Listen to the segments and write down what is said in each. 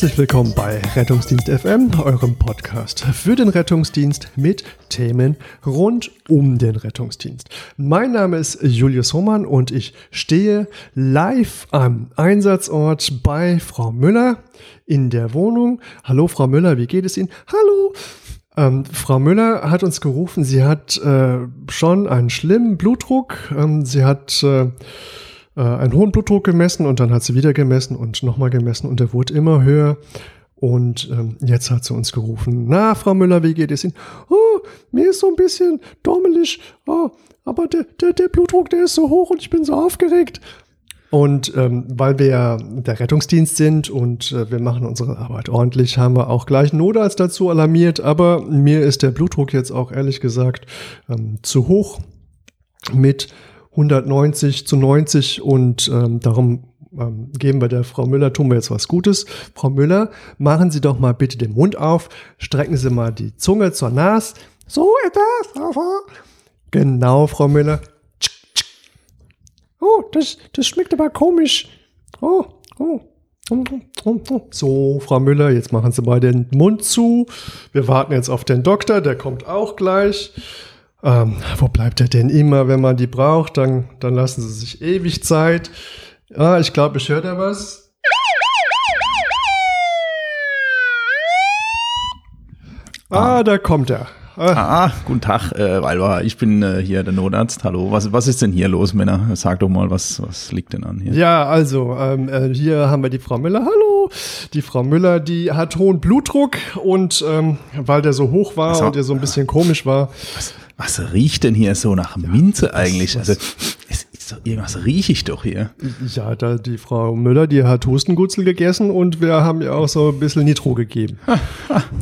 Herzlich willkommen bei Rettungsdienst FM, eurem Podcast für den Rettungsdienst mit Themen rund um den Rettungsdienst. Mein Name ist Julius Hohmann und ich stehe live am Einsatzort bei Frau Müller in der Wohnung. Hallo Frau Müller, wie geht es Ihnen? Hallo. Ähm, Frau Müller hat uns gerufen, sie hat äh, schon einen schlimmen Blutdruck. Ähm, sie hat äh, äh, einen hohen Blutdruck gemessen und dann hat sie wieder gemessen und nochmal gemessen und der wurde immer höher. Und ähm, jetzt hat sie uns gerufen, na, Frau Müller, wie geht es Ihnen? Oh, mir ist so ein bisschen dommelig, oh, aber der, der, der Blutdruck, der ist so hoch und ich bin so aufgeregt. Und ähm, weil wir ja der Rettungsdienst sind und äh, wir machen unsere Arbeit ordentlich, haben wir auch gleich Notarzt dazu alarmiert. Aber mir ist der Blutdruck jetzt auch ehrlich gesagt ähm, zu hoch mit 190 zu 90 und ähm, darum ähm, geben wir der Frau Müller, tun wir jetzt was Gutes. Frau Müller, machen Sie doch mal bitte den Mund auf, strecken Sie mal die Zunge zur Nase. So etwas. Genau, Frau Müller. Oh, das, das schmeckt aber komisch. Oh, oh. So, Frau Müller, jetzt machen Sie mal den Mund zu. Wir warten jetzt auf den Doktor, der kommt auch gleich. Ähm, wo bleibt er denn immer, wenn man die braucht? Dann, dann lassen sie sich ewig Zeit. Ah, ich glaube, ich höre da was. Ah, da kommt er. Ah, ah guten Tag, äh, Walwa. Ich bin äh, hier der Notarzt. Hallo. Was, was ist denn hier los, Männer? Sag doch mal, was, was liegt denn an hier? Ja, also, ähm, äh, hier haben wir die Frau Müller. Hallo. Die Frau Müller, die hat hohen Blutdruck und ähm, weil der so hoch war also, und der so ein bisschen komisch war. Was, was riecht denn hier so nach Minze eigentlich? Was, also, es, irgendwas rieche ich doch hier. Ja, da die Frau Müller, die hat Hustengutzel gegessen und wir haben ihr auch so ein bisschen Nitro gegeben.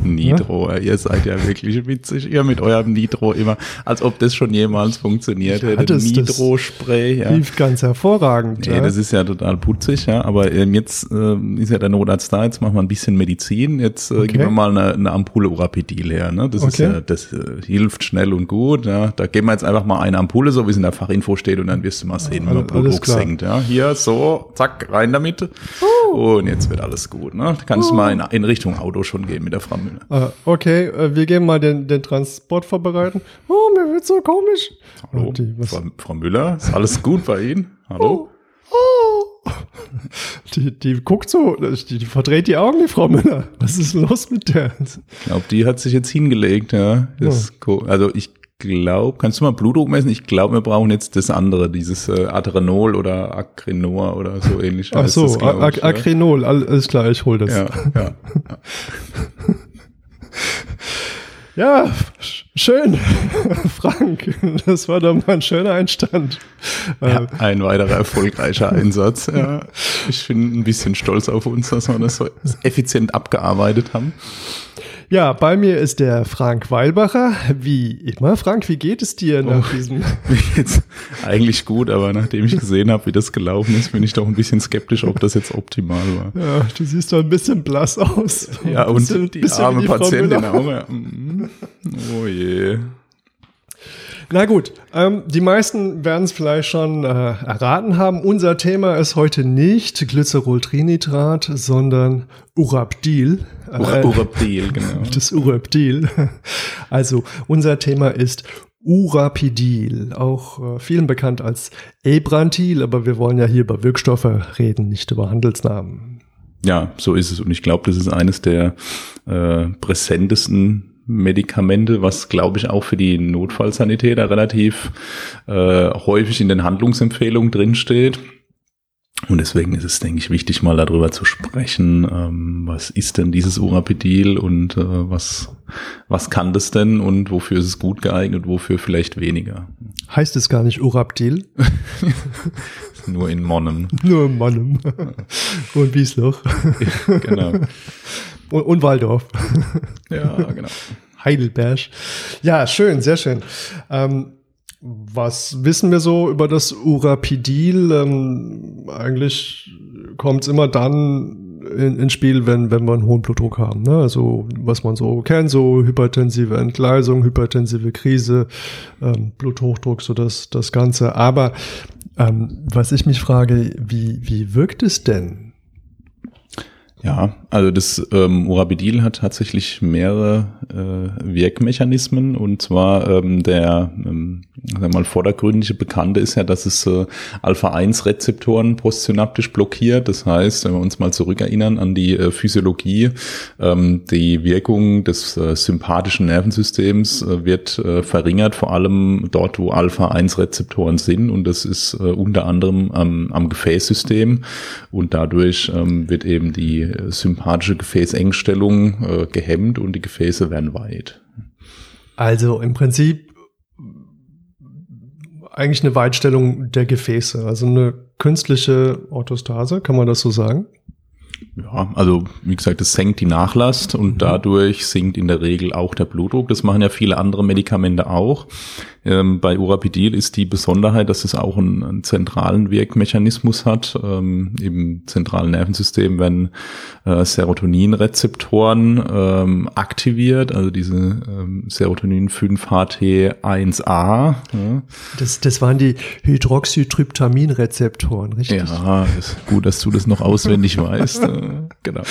Nitro, ja? ihr seid ja wirklich witzig. Ihr mit eurem Nitro immer, als ob das schon jemals funktioniert ja, hätte. Nitro-Spray. Ja. Lief ganz hervorragend. Nee, ja. das ist ja total putzig, ja. Aber ähm, jetzt äh, ist ja der Notarzt da, jetzt machen wir ein bisschen Medizin. Jetzt äh, okay. geben wir mal eine, eine Ampulle Urapidil her. Ne? Das okay. ist ja, das äh, hilft schnell und gut. Ja. Da geben wir jetzt einfach mal eine Ampulle, so wie es in der Fachinfo steht, und dann wirst du mal mal sehen, wie man Blutdruck senkt. Ja, hier so, zack, rein damit. Uh. Und jetzt wird alles gut. Ne? Du kannst uh. mal in, in, Richtung Auto schon gehen mit der Frau Müller. Uh, okay, äh, wir gehen mal den, den Transport vorbereiten. Oh, mir wird so komisch. Hallo, die, Frau, Frau, Müller, ist alles gut bei Ihnen? Hallo? Oh. oh. Die, die guckt so, die, die, verdreht die Augen, die Frau Müller. Was ist los mit der? Ich glaube, die hat sich jetzt hingelegt, ja. Das. Also ich glaube, kannst du mal Blutdruck messen? Ich glaube, wir brauchen jetzt das andere, dieses äh, Adrenol oder Acrinor oder so ähnlich. Ach so, das, Ac alles klar, ich hol das. Ja, ja. ja schön, Frank. Das war doch mal ein schöner Einstand. Ja, ein weiterer erfolgreicher Einsatz. Ja. Ich bin ein bisschen stolz auf uns, dass wir das so effizient abgearbeitet haben. Ja, bei mir ist der Frank Weilbacher. Wie immer, Frank, wie geht es dir nach oh, diesem? Mir geht's eigentlich gut, aber nachdem ich gesehen habe, wie das gelaufen ist, bin ich doch ein bisschen skeptisch, ob das jetzt optimal war. Ja, du siehst doch ein bisschen blass aus. Ja, und bisschen, die arme die Patientin auch. Mhm. Oh je. Na gut, ähm, die meisten werden es vielleicht schon äh, erraten haben. Unser Thema ist heute nicht Glycerol-Trinitrat, sondern Urabdil. Äh, Urabdil, genau. Das Urabdil. Also unser Thema ist Urapidil, auch äh, vielen bekannt als Ebrantil, aber wir wollen ja hier über Wirkstoffe reden, nicht über Handelsnamen. Ja, so ist es. Und ich glaube, das ist eines der äh, präsentesten Medikamente, was glaube ich auch für die Notfallsanitäter relativ äh, häufig in den Handlungsempfehlungen drinsteht. Und deswegen ist es, denke ich, wichtig, mal darüber zu sprechen, ähm, was ist denn dieses Urapidil und äh, was, was kann das denn und wofür ist es gut geeignet, wofür vielleicht weniger. Heißt es gar nicht Urapdil? Nur in Monnem. Nur in Monnem. und Wiesloch. genau. Und, und Waldorf. ja, genau. Heidelberg. Ja, schön, sehr schön. Ähm, was wissen wir so über das Urapidil? Ähm, eigentlich kommt es immer dann in, ins Spiel, wenn, wenn wir einen hohen Blutdruck haben. Ne? Also was man so kennt, so hypertensive Entgleisung, hypertensive Krise, ähm, Bluthochdruck, so das, das Ganze. Aber ähm, was ich mich frage, wie, wie wirkt es denn? Ja, also das ähm, Urabidil hat tatsächlich mehrere äh, Wirkmechanismen. Und zwar ähm, der ähm, sagen mal vordergründige Bekannte ist ja, dass es äh, Alpha-1-Rezeptoren postsynaptisch blockiert. Das heißt, wenn wir uns mal zurückerinnern an die äh, Physiologie, ähm, die Wirkung des äh, sympathischen Nervensystems äh, wird äh, verringert, vor allem dort, wo Alpha-1-Rezeptoren sind. Und das ist äh, unter anderem am, am Gefäßsystem. Und dadurch ähm, wird eben die sympathische Gefäßengstellung äh, gehemmt und die Gefäße werden weit. Also im Prinzip eigentlich eine Weitstellung der Gefäße, also eine künstliche Orthostase, kann man das so sagen? Ja, also wie gesagt, es senkt die Nachlast und mhm. dadurch sinkt in der Regel auch der Blutdruck. Das machen ja viele andere Medikamente auch. Ähm, bei Urapidil ist die Besonderheit, dass es auch einen, einen zentralen Wirkmechanismus hat. Ähm, Im zentralen Nervensystem werden äh, Serotoninrezeptoren ähm, aktiviert, also diese ähm, Serotonin 5-HT1A. Ja. Das, das waren die Hydroxytryptaminrezeptoren, richtig? Ja, ist gut, dass du das noch auswendig weißt. Äh, genau.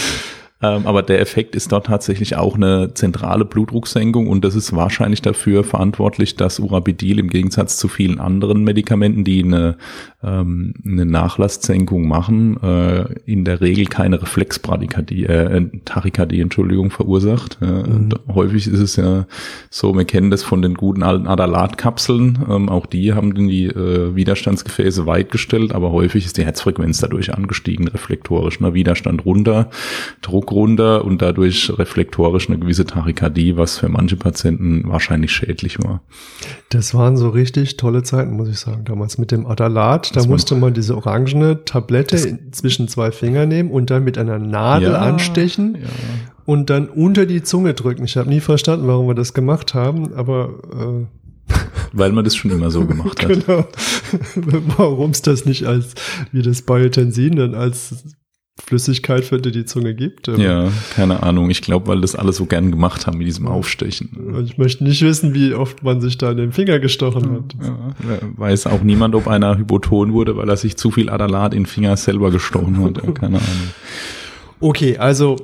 Ähm, aber der Effekt ist dort tatsächlich auch eine zentrale Blutdrucksenkung und das ist wahrscheinlich dafür verantwortlich, dass Urabidil im Gegensatz zu vielen anderen Medikamenten, die eine, ähm, eine Nachlasssenkung machen, äh, in der Regel keine Reflexbradykardie, äh, Tachykardie, Entschuldigung, verursacht. Äh, mhm. Häufig ist es ja so, wir kennen das von den guten alten Adalatkapseln, ähm, auch die haben die äh, Widerstandsgefäße weit gestellt, aber häufig ist die Herzfrequenz dadurch angestiegen, reflektorisch, ne? Widerstand runter, Druck runter und dadurch reflektorisch eine gewisse Tachykardie, was für manche Patienten wahrscheinlich schädlich war. Das waren so richtig tolle Zeiten, muss ich sagen. Damals mit dem Adalat, da musste man diese orangene Tablette zwischen zwei Finger nehmen und dann mit einer Nadel ja, anstechen ja. und dann unter die Zunge drücken. Ich habe nie verstanden, warum wir das gemacht haben, aber äh, weil man das schon immer so gemacht hat. genau. Warum es das nicht als, wie das Biotensin, dann als Flüssigkeit für die die Zunge gibt. Ähm, ja, keine Ahnung. Ich glaube, weil das alle so gern gemacht haben mit diesem Aufstechen. Ich möchte nicht wissen, wie oft man sich da in den Finger gestochen hat. Ja, weiß auch niemand, ob einer hypoton wurde, weil er sich zu viel Adalat in den Finger selber gestochen hat. keine Ahnung. Okay, also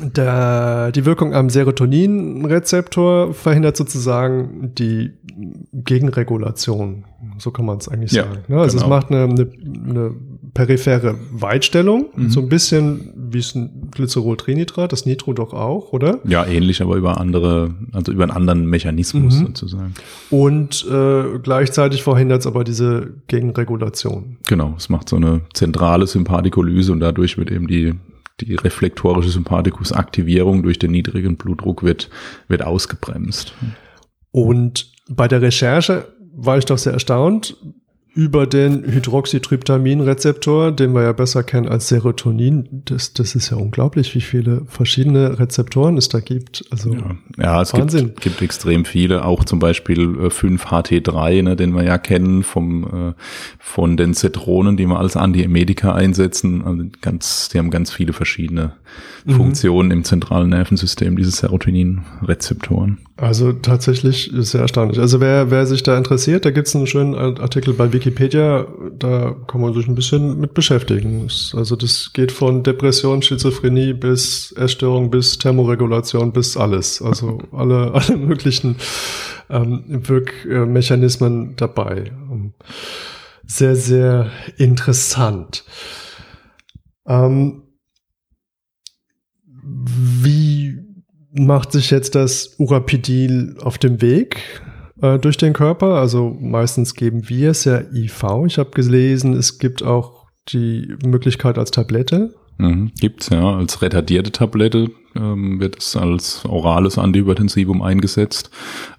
der, die Wirkung am Serotoninrezeptor verhindert sozusagen die Gegenregulation. So kann man es eigentlich ja, sagen. Ne? Also genau. es macht eine, eine, eine periphere Weitstellung, mhm. so ein bisschen wie es ein Glycerol-Trinitrat, das Nitro doch auch, oder? Ja, ähnlich, aber über andere, also über einen anderen Mechanismus mhm. sozusagen. Und äh, gleichzeitig verhindert es aber diese Gegenregulation. Genau, es macht so eine zentrale Sympathikolyse und dadurch wird eben die die reflektorische Sympathikusaktivierung durch den niedrigen Blutdruck wird, wird ausgebremst. Und bei der Recherche war ich doch sehr erstaunt über den Hydroxytryptamin-Rezeptor, den wir ja besser kennen als Serotonin. Das, das ist ja unglaublich, wie viele verschiedene Rezeptoren es da gibt. Also ja, ja es gibt, gibt, extrem viele, auch zum Beispiel 5-HT3, äh, ne, den wir ja kennen vom, äh, von den Zitronen, die wir als Antiemedika einsetzen. Also ganz, die haben ganz viele verschiedene. Funktionen im zentralen Nervensystem, diese Serotonin-Rezeptoren. Also tatsächlich sehr erstaunlich. Also wer, wer sich da interessiert, da gibt es einen schönen Artikel bei Wikipedia, da kann man sich ein bisschen mit beschäftigen. Also das geht von Depression, Schizophrenie bis Essstörung, bis Thermoregulation, bis alles. Also alle, alle möglichen ähm, Wirkmechanismen dabei. Sehr, sehr interessant. Ähm, wie macht sich jetzt das Urapidil auf dem Weg äh, durch den Körper? Also meistens geben wir es ja IV. Ich habe gelesen, es gibt auch die Möglichkeit als Tablette. Mhm, gibt's ja, als retardierte Tablette ähm, wird es als orales Antihypertensivum eingesetzt.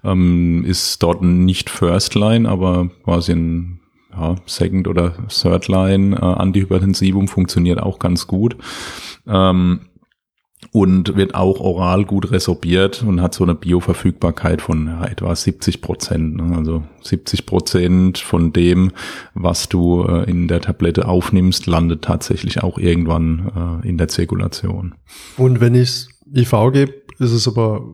Ähm, ist dort nicht First Line, aber quasi ein ja, Second oder Third Line äh, Antihypertensivum funktioniert auch ganz gut. Ähm, und wird auch oral gut resorbiert und hat so eine Bioverfügbarkeit von ja, etwa 70 Prozent. Ne? Also 70 Prozent von dem, was du äh, in der Tablette aufnimmst, landet tatsächlich auch irgendwann äh, in der Zirkulation. Und wenn ich IV gebe, ist es aber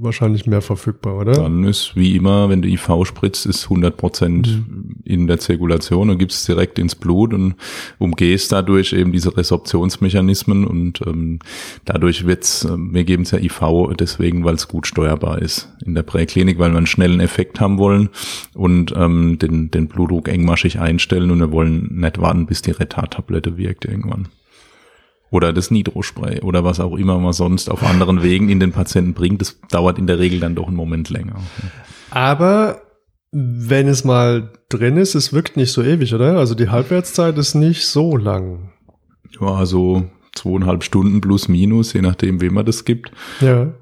wahrscheinlich mehr verfügbar, oder? Dann ist wie immer, wenn du IV spritzt, ist 100 Prozent mhm. in der Zirkulation und gibst es direkt ins Blut und umgehst dadurch eben diese Resorptionsmechanismen und ähm, dadurch wird's, äh, wir geben es ja IV deswegen, weil es gut steuerbar ist in der Präklinik, weil wir einen schnellen Effekt haben wollen und ähm, den, den Blutdruck engmaschig einstellen und wir wollen nicht warten, bis die Retardtablette wirkt irgendwann oder das Nitrospray oder was auch immer man sonst auf anderen Wegen in den Patienten bringt. Das dauert in der Regel dann doch einen Moment länger. Aber wenn es mal drin ist, es wirkt nicht so ewig, oder? Also die Halbwertszeit ist nicht so lang. Ja, also zweieinhalb Stunden plus minus, je nachdem, wem man das gibt. Ja.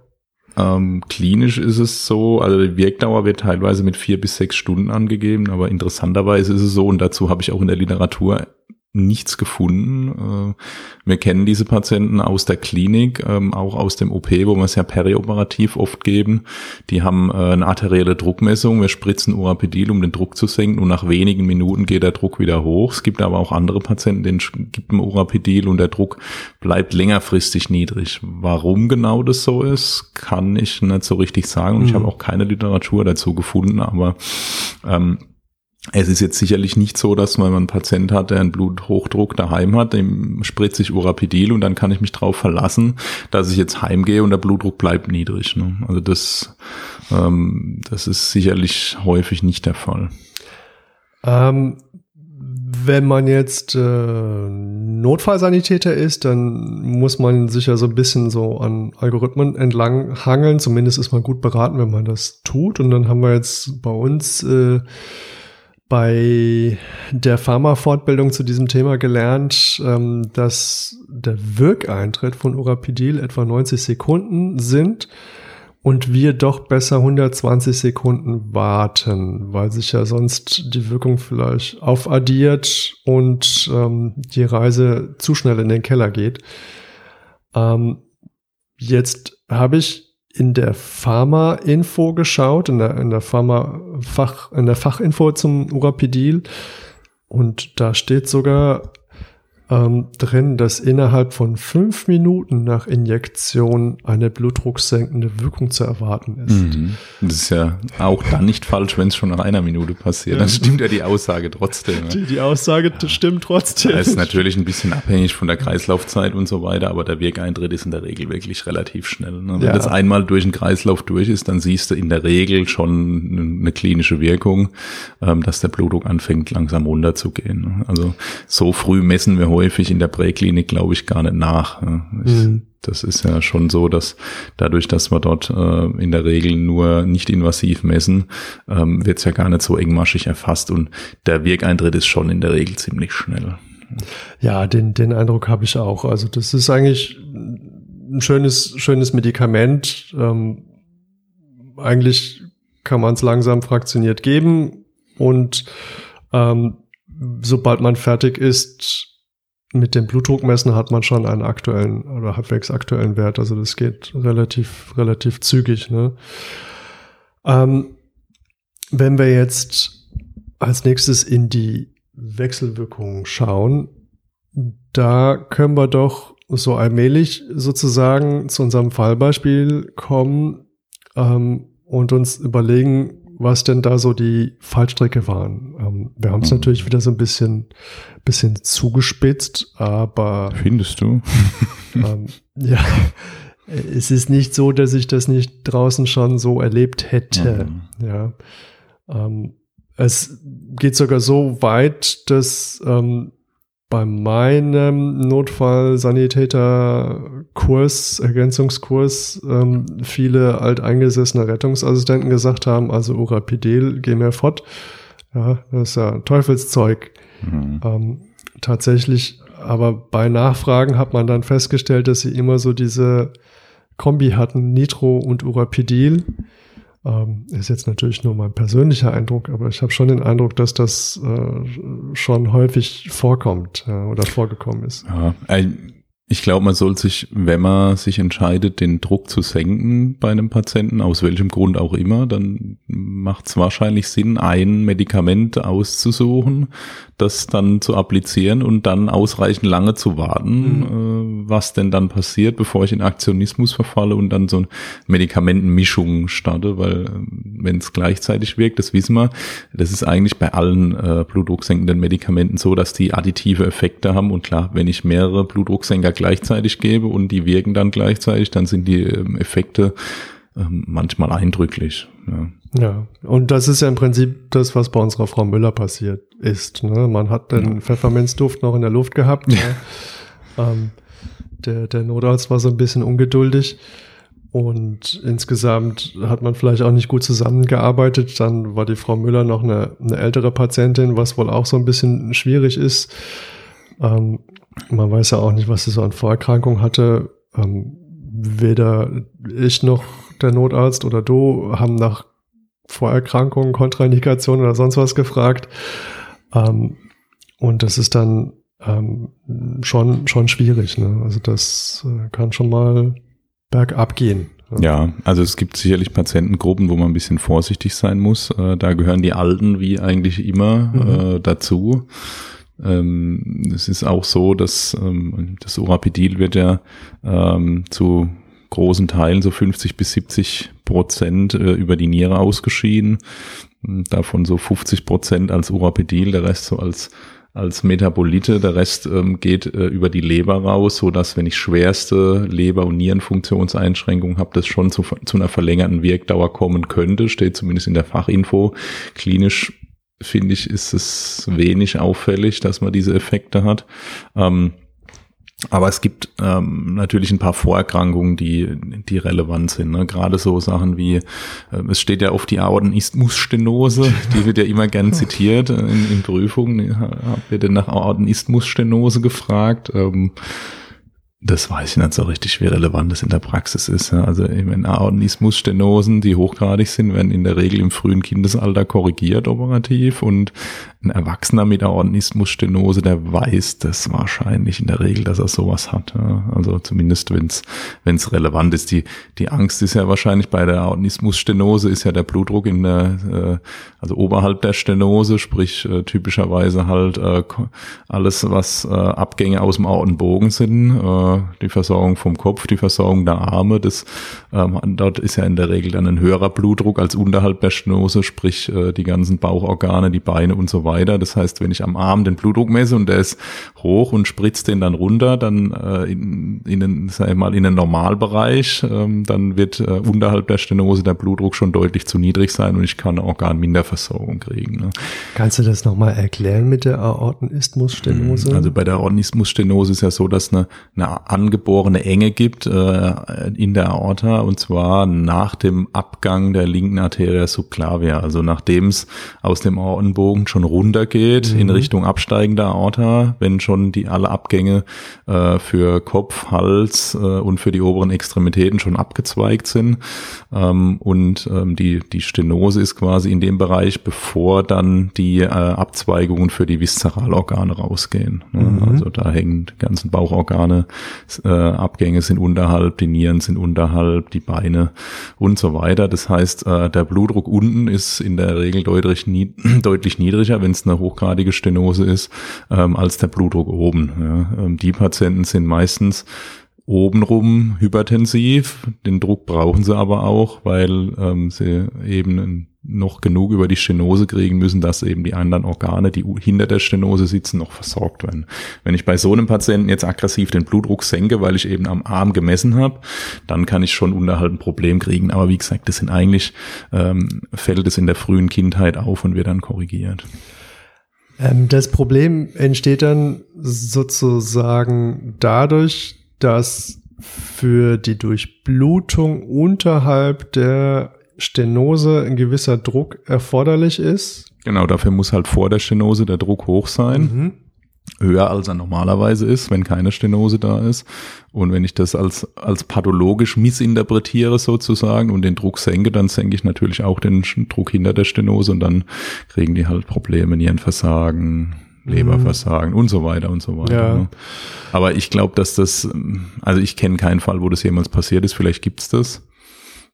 Ähm, klinisch ist es so, also die Wirkdauer wird teilweise mit vier bis sechs Stunden angegeben, aber interessanterweise ist es so, und dazu habe ich auch in der Literatur nichts gefunden. Äh, wir kennen diese Patienten aus der Klinik, ähm, auch aus dem OP, wo wir es ja perioperativ oft geben. Die haben äh, eine arterielle Druckmessung. Wir spritzen Urapidil, um den Druck zu senken und nach wenigen Minuten geht der Druck wieder hoch. Es gibt aber auch andere Patienten, denen gibt man Urapidil und der Druck bleibt längerfristig niedrig. Warum genau das so ist, kann ich nicht so richtig sagen und mhm. ich habe auch keine Literatur dazu gefunden, aber ähm, es ist jetzt sicherlich nicht so, dass man einen Patient hat, der einen Bluthochdruck daheim hat, dem spritze ich Urapidil und dann kann ich mich darauf verlassen, dass ich jetzt heimgehe und der Blutdruck bleibt niedrig. Ne? Also das, ähm, das ist sicherlich häufig nicht der Fall. Ähm, wenn man jetzt äh, Notfallsanitäter ist, dann muss man sich ja so ein bisschen so an Algorithmen entlang hangeln. Zumindest ist man gut beraten, wenn man das tut. Und dann haben wir jetzt bei uns äh, bei der Pharma-Fortbildung zu diesem Thema gelernt, ähm, dass der Wirkeintritt von Urapidil etwa 90 Sekunden sind und wir doch besser 120 Sekunden warten, weil sich ja sonst die Wirkung vielleicht aufaddiert und ähm, die Reise zu schnell in den Keller geht. Ähm, jetzt habe ich in der Pharma-Info geschaut, in der, in der Pharma-Fach, in der Fachinfo zum Urapidil. Und da steht sogar ähm, drin, dass innerhalb von fünf Minuten nach Injektion eine blutdrucksenkende Wirkung zu erwarten ist. Mhm. Das ist ja auch dann nicht falsch, wenn es schon nach einer Minute passiert. Dann stimmt ja die Aussage trotzdem. Die, die Aussage ja. stimmt trotzdem. Das ist natürlich ein bisschen abhängig von der Kreislaufzeit und so weiter, aber der Wirkeintritt ist in der Regel wirklich relativ schnell. Ne? Wenn ja. das einmal durch den Kreislauf durch ist, dann siehst du in der Regel schon eine klinische Wirkung, ähm, dass der Blutdruck anfängt langsam runterzugehen. Ne? Also so früh messen wir heute häufig in der Präklinik, glaube ich, gar nicht nach. Ich, mhm. Das ist ja schon so, dass dadurch, dass wir dort äh, in der Regel nur nicht invasiv messen, ähm, wird es ja gar nicht so engmaschig erfasst und der Wirkeintritt ist schon in der Regel ziemlich schnell. Ja, den, den Eindruck habe ich auch. Also das ist eigentlich ein schönes, schönes Medikament. Ähm, eigentlich kann man es langsam fraktioniert geben und ähm, sobald man fertig ist, mit dem Blutdruckmessen hat man schon einen aktuellen oder halbwegs aktuellen Wert. Also das geht relativ, relativ zügig. Ne? Ähm, wenn wir jetzt als nächstes in die Wechselwirkungen schauen, da können wir doch so allmählich sozusagen zu unserem Fallbeispiel kommen ähm, und uns überlegen, was denn da so die Fallstrecke waren. Ähm, wir haben es mhm. natürlich wieder so ein bisschen, bisschen zugespitzt, aber. Findest du? ähm, ja. Es ist nicht so, dass ich das nicht draußen schon so erlebt hätte. Mhm. Ja. Ähm, es geht sogar so weit, dass ähm, bei meinem Notfallsanitäterkurs, Ergänzungskurs, ähm, viele alteingesessene Rettungsassistenten gesagt haben, also Urapidel, geh mir fort. Ja, das ist ja Teufelszeug. Mhm. Ähm, tatsächlich, aber bei Nachfragen hat man dann festgestellt, dass sie immer so diese Kombi hatten, Nitro und Urapidil. Ähm, ist jetzt natürlich nur mein persönlicher Eindruck, aber ich habe schon den Eindruck, dass das äh, schon häufig vorkommt äh, oder vorgekommen ist. Ja, ich glaube, man soll sich, wenn man sich entscheidet, den Druck zu senken bei einem Patienten, aus welchem Grund auch immer, dann macht es wahrscheinlich Sinn, ein Medikament auszusuchen, das dann zu applizieren und dann ausreichend lange zu warten, mhm. äh, was denn dann passiert, bevor ich in Aktionismus verfalle und dann so eine Medikamentenmischung starte, weil wenn es gleichzeitig wirkt, das wissen wir. Das ist eigentlich bei allen äh, blutdrucksenkenden Medikamenten so, dass die additive Effekte haben. Und klar, wenn ich mehrere Blutdrucksenker gleichzeitig gebe und die wirken dann gleichzeitig, dann sind die ähm, Effekte ähm, manchmal eindrücklich. Ja. Ja, und das ist ja im Prinzip das, was bei unserer Frau Müller passiert ist. Ne? Man hat den ja. Pfefferminzduft noch in der Luft gehabt. Ja. Ähm, der, der Notarzt war so ein bisschen ungeduldig und insgesamt hat man vielleicht auch nicht gut zusammengearbeitet. Dann war die Frau Müller noch eine, eine ältere Patientin, was wohl auch so ein bisschen schwierig ist. Ähm, man weiß ja auch nicht, was sie so an Vorerkrankung hatte. Ähm, weder ich noch der Notarzt oder du haben nach Vorerkrankungen, Kontraindikationen oder sonst was gefragt. Ähm, und das ist dann ähm, schon, schon schwierig. Ne? Also das äh, kann schon mal bergab gehen. Ja, also es gibt sicherlich Patientengruppen, wo man ein bisschen vorsichtig sein muss. Äh, da gehören die Alten wie eigentlich immer mhm. äh, dazu. Ähm, es ist auch so, dass ähm, das Urapidil wird ja ähm, zu großen Teilen, so 50 bis 70 Prozent äh, über die Niere ausgeschieden. Davon so 50 Prozent als Urapidil, der Rest so als als Metabolite. Der Rest ähm, geht äh, über die Leber raus, so dass wenn ich schwerste Leber- und Nierenfunktionseinschränkungen habe, das schon zu, zu einer verlängerten Wirkdauer kommen könnte. Steht zumindest in der Fachinfo. Klinisch finde ich, ist es wenig auffällig, dass man diese Effekte hat. Ähm, aber es gibt ähm, natürlich ein paar Vorerkrankungen, die, die relevant sind. Ne? Gerade so Sachen wie, äh, es steht ja auf die Aortenisthmusstenose, die wird ja immer gern zitiert in, in Prüfungen. Habt ihr denn nach Aortenisthmusstenose gefragt? Ähm, das weiß ich nicht so richtig, wie relevant das in der Praxis ist. Also in Aortenismusstenosen, die hochgradig sind, werden in der Regel im frühen Kindesalter korrigiert operativ und ein Erwachsener mit Aortenismusstenose, der weiß das wahrscheinlich in der Regel, dass er sowas hat. Also zumindest, wenn es wenn es relevant ist. Die die Angst ist ja wahrscheinlich bei der Aortenismusstenose ist ja der Blutdruck in der äh, also oberhalb der Stenose, sprich äh, typischerweise halt äh, alles was Abgänge aus dem Aortenbogen sind die Versorgung vom Kopf, die Versorgung der Arme. Das, ähm, dort ist ja in der Regel dann ein höherer Blutdruck als unterhalb der Stenose, sprich äh, die ganzen Bauchorgane, die Beine und so weiter. Das heißt, wenn ich am Arm den Blutdruck messe und der ist hoch und spritzt den dann runter, dann äh, in, in den, sag ich mal, in den Normalbereich, ähm, dann wird äh, unterhalb der Stenose der Blutdruck schon deutlich zu niedrig sein und ich kann Organminderversorgung kriegen. Ne? Kannst du das nochmal erklären mit der Aortenisthmusstenose? Also bei der Aortenismusstenose ist ja so, dass eine, eine angeborene Enge gibt äh, in der Aorta und zwar nach dem Abgang der linken Arteria subclavia, also nachdem es aus dem Aortenbogen schon runtergeht mhm. in Richtung absteigender Aorta, wenn schon die alle Abgänge äh, für Kopf, Hals äh, und für die oberen Extremitäten schon abgezweigt sind ähm, und ähm, die die Stenose ist quasi in dem Bereich, bevor dann die äh, Abzweigungen für die Viszeralorgane rausgehen. Ne? Mhm. Also da hängen die ganzen Bauchorgane äh, Abgänge sind unterhalb, die Nieren sind unterhalb, die Beine und so weiter. Das heißt, äh, der Blutdruck unten ist in der Regel deutlich, nie deutlich niedriger, wenn es eine hochgradige Stenose ist, ähm, als der Blutdruck oben. Ja. Ähm, die Patienten sind meistens obenrum hypertensiv. Den Druck brauchen sie aber auch, weil ähm, sie eben noch genug über die Stenose kriegen müssen, dass eben die anderen Organe, die hinter der Stenose sitzen, noch versorgt werden. Wenn ich bei so einem Patienten jetzt aggressiv den Blutdruck senke, weil ich eben am Arm gemessen habe, dann kann ich schon unterhalb ein Problem kriegen. Aber wie gesagt, das sind eigentlich, ähm, fällt es in der frühen Kindheit auf und wird dann korrigiert. Ähm, das Problem entsteht dann sozusagen dadurch, dass für die Durchblutung unterhalb der Stenose ein gewisser Druck erforderlich ist. Genau, dafür muss halt vor der Stenose der Druck hoch sein. Mhm. Höher als er normalerweise ist, wenn keine Stenose da ist. Und wenn ich das als, als pathologisch missinterpretiere sozusagen und den Druck senke, dann senke ich natürlich auch den Druck hinter der Stenose und dann kriegen die halt Probleme, Nierenversagen, Leberversagen mhm. und so weiter und so weiter. Ja. Ne? Aber ich glaube, dass das, also ich kenne keinen Fall, wo das jemals passiert ist. Vielleicht gibt's das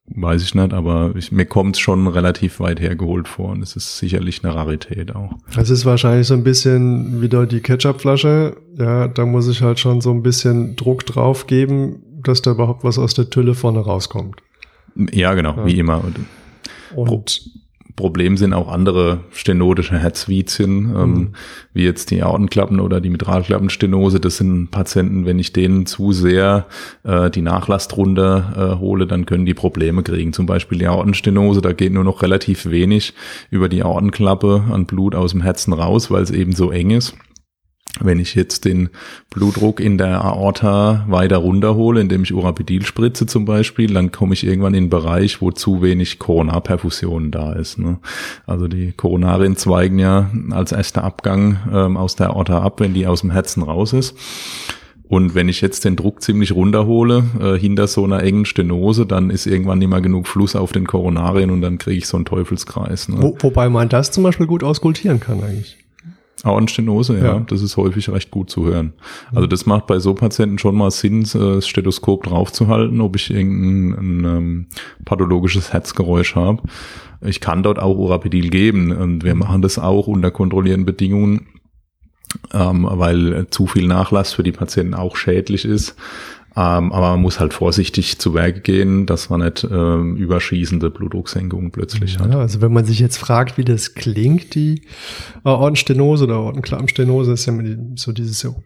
weiß ich nicht, aber ich, mir kommt schon relativ weit hergeholt vor und es ist sicherlich eine Rarität auch. Es ist wahrscheinlich so ein bisschen wieder die Ketchupflasche. Ja, da muss ich halt schon so ein bisschen Druck drauf geben, dass da überhaupt was aus der Tülle vorne rauskommt. Ja, genau, ja. wie immer. Und Problem sind auch andere stenotische Herzvizien, ähm, Mhm. wie jetzt die Aortenklappen oder die Mitralklappenstenose. Das sind Patienten, wenn ich denen zu sehr äh, die Nachlast runter äh, hole, dann können die Probleme kriegen. Zum Beispiel die Aortenstenose, da geht nur noch relativ wenig über die Aortenklappe an Blut aus dem Herzen raus, weil es eben so eng ist. Wenn ich jetzt den Blutdruck in der Aorta weiter runterhole, indem ich Urapidil spritze zum Beispiel, dann komme ich irgendwann in einen Bereich, wo zu wenig Koronarperfusion da ist. Ne? Also die Koronarien zweigen ja als erster Abgang ähm, aus der Aorta ab, wenn die aus dem Herzen raus ist. Und wenn ich jetzt den Druck ziemlich runterhole, äh, hinter so einer engen Stenose, dann ist irgendwann nicht mehr genug Fluss auf den Koronarien und dann kriege ich so einen Teufelskreis. Ne? wo, wobei man das zum Beispiel gut auskultieren kann eigentlich. Aortenstenose, ja, Ja. das ist häufig recht gut zu hören. Also das macht bei so Patienten schon mal Sinn, äh, das Stethoskop draufzuhalten, ob ich irgendein ein, ähm, pathologisches Herzgeräusch habe. Ich kann dort auch Urapidil geben und wir machen das auch unter kontrollierten Bedingungen, ähm, weil zu viel Nachlass für die Patienten auch schädlich ist. Ähm, aber man muss halt vorsichtig zu Werke gehen, dass man nicht ähm, überschießende Blutdrucksenkungen plötzlich hat. Ja, also wenn man sich jetzt fragt, wie das klingt, die Aortenstenose oder Aortenklappenstenose, ist ja so dieses so.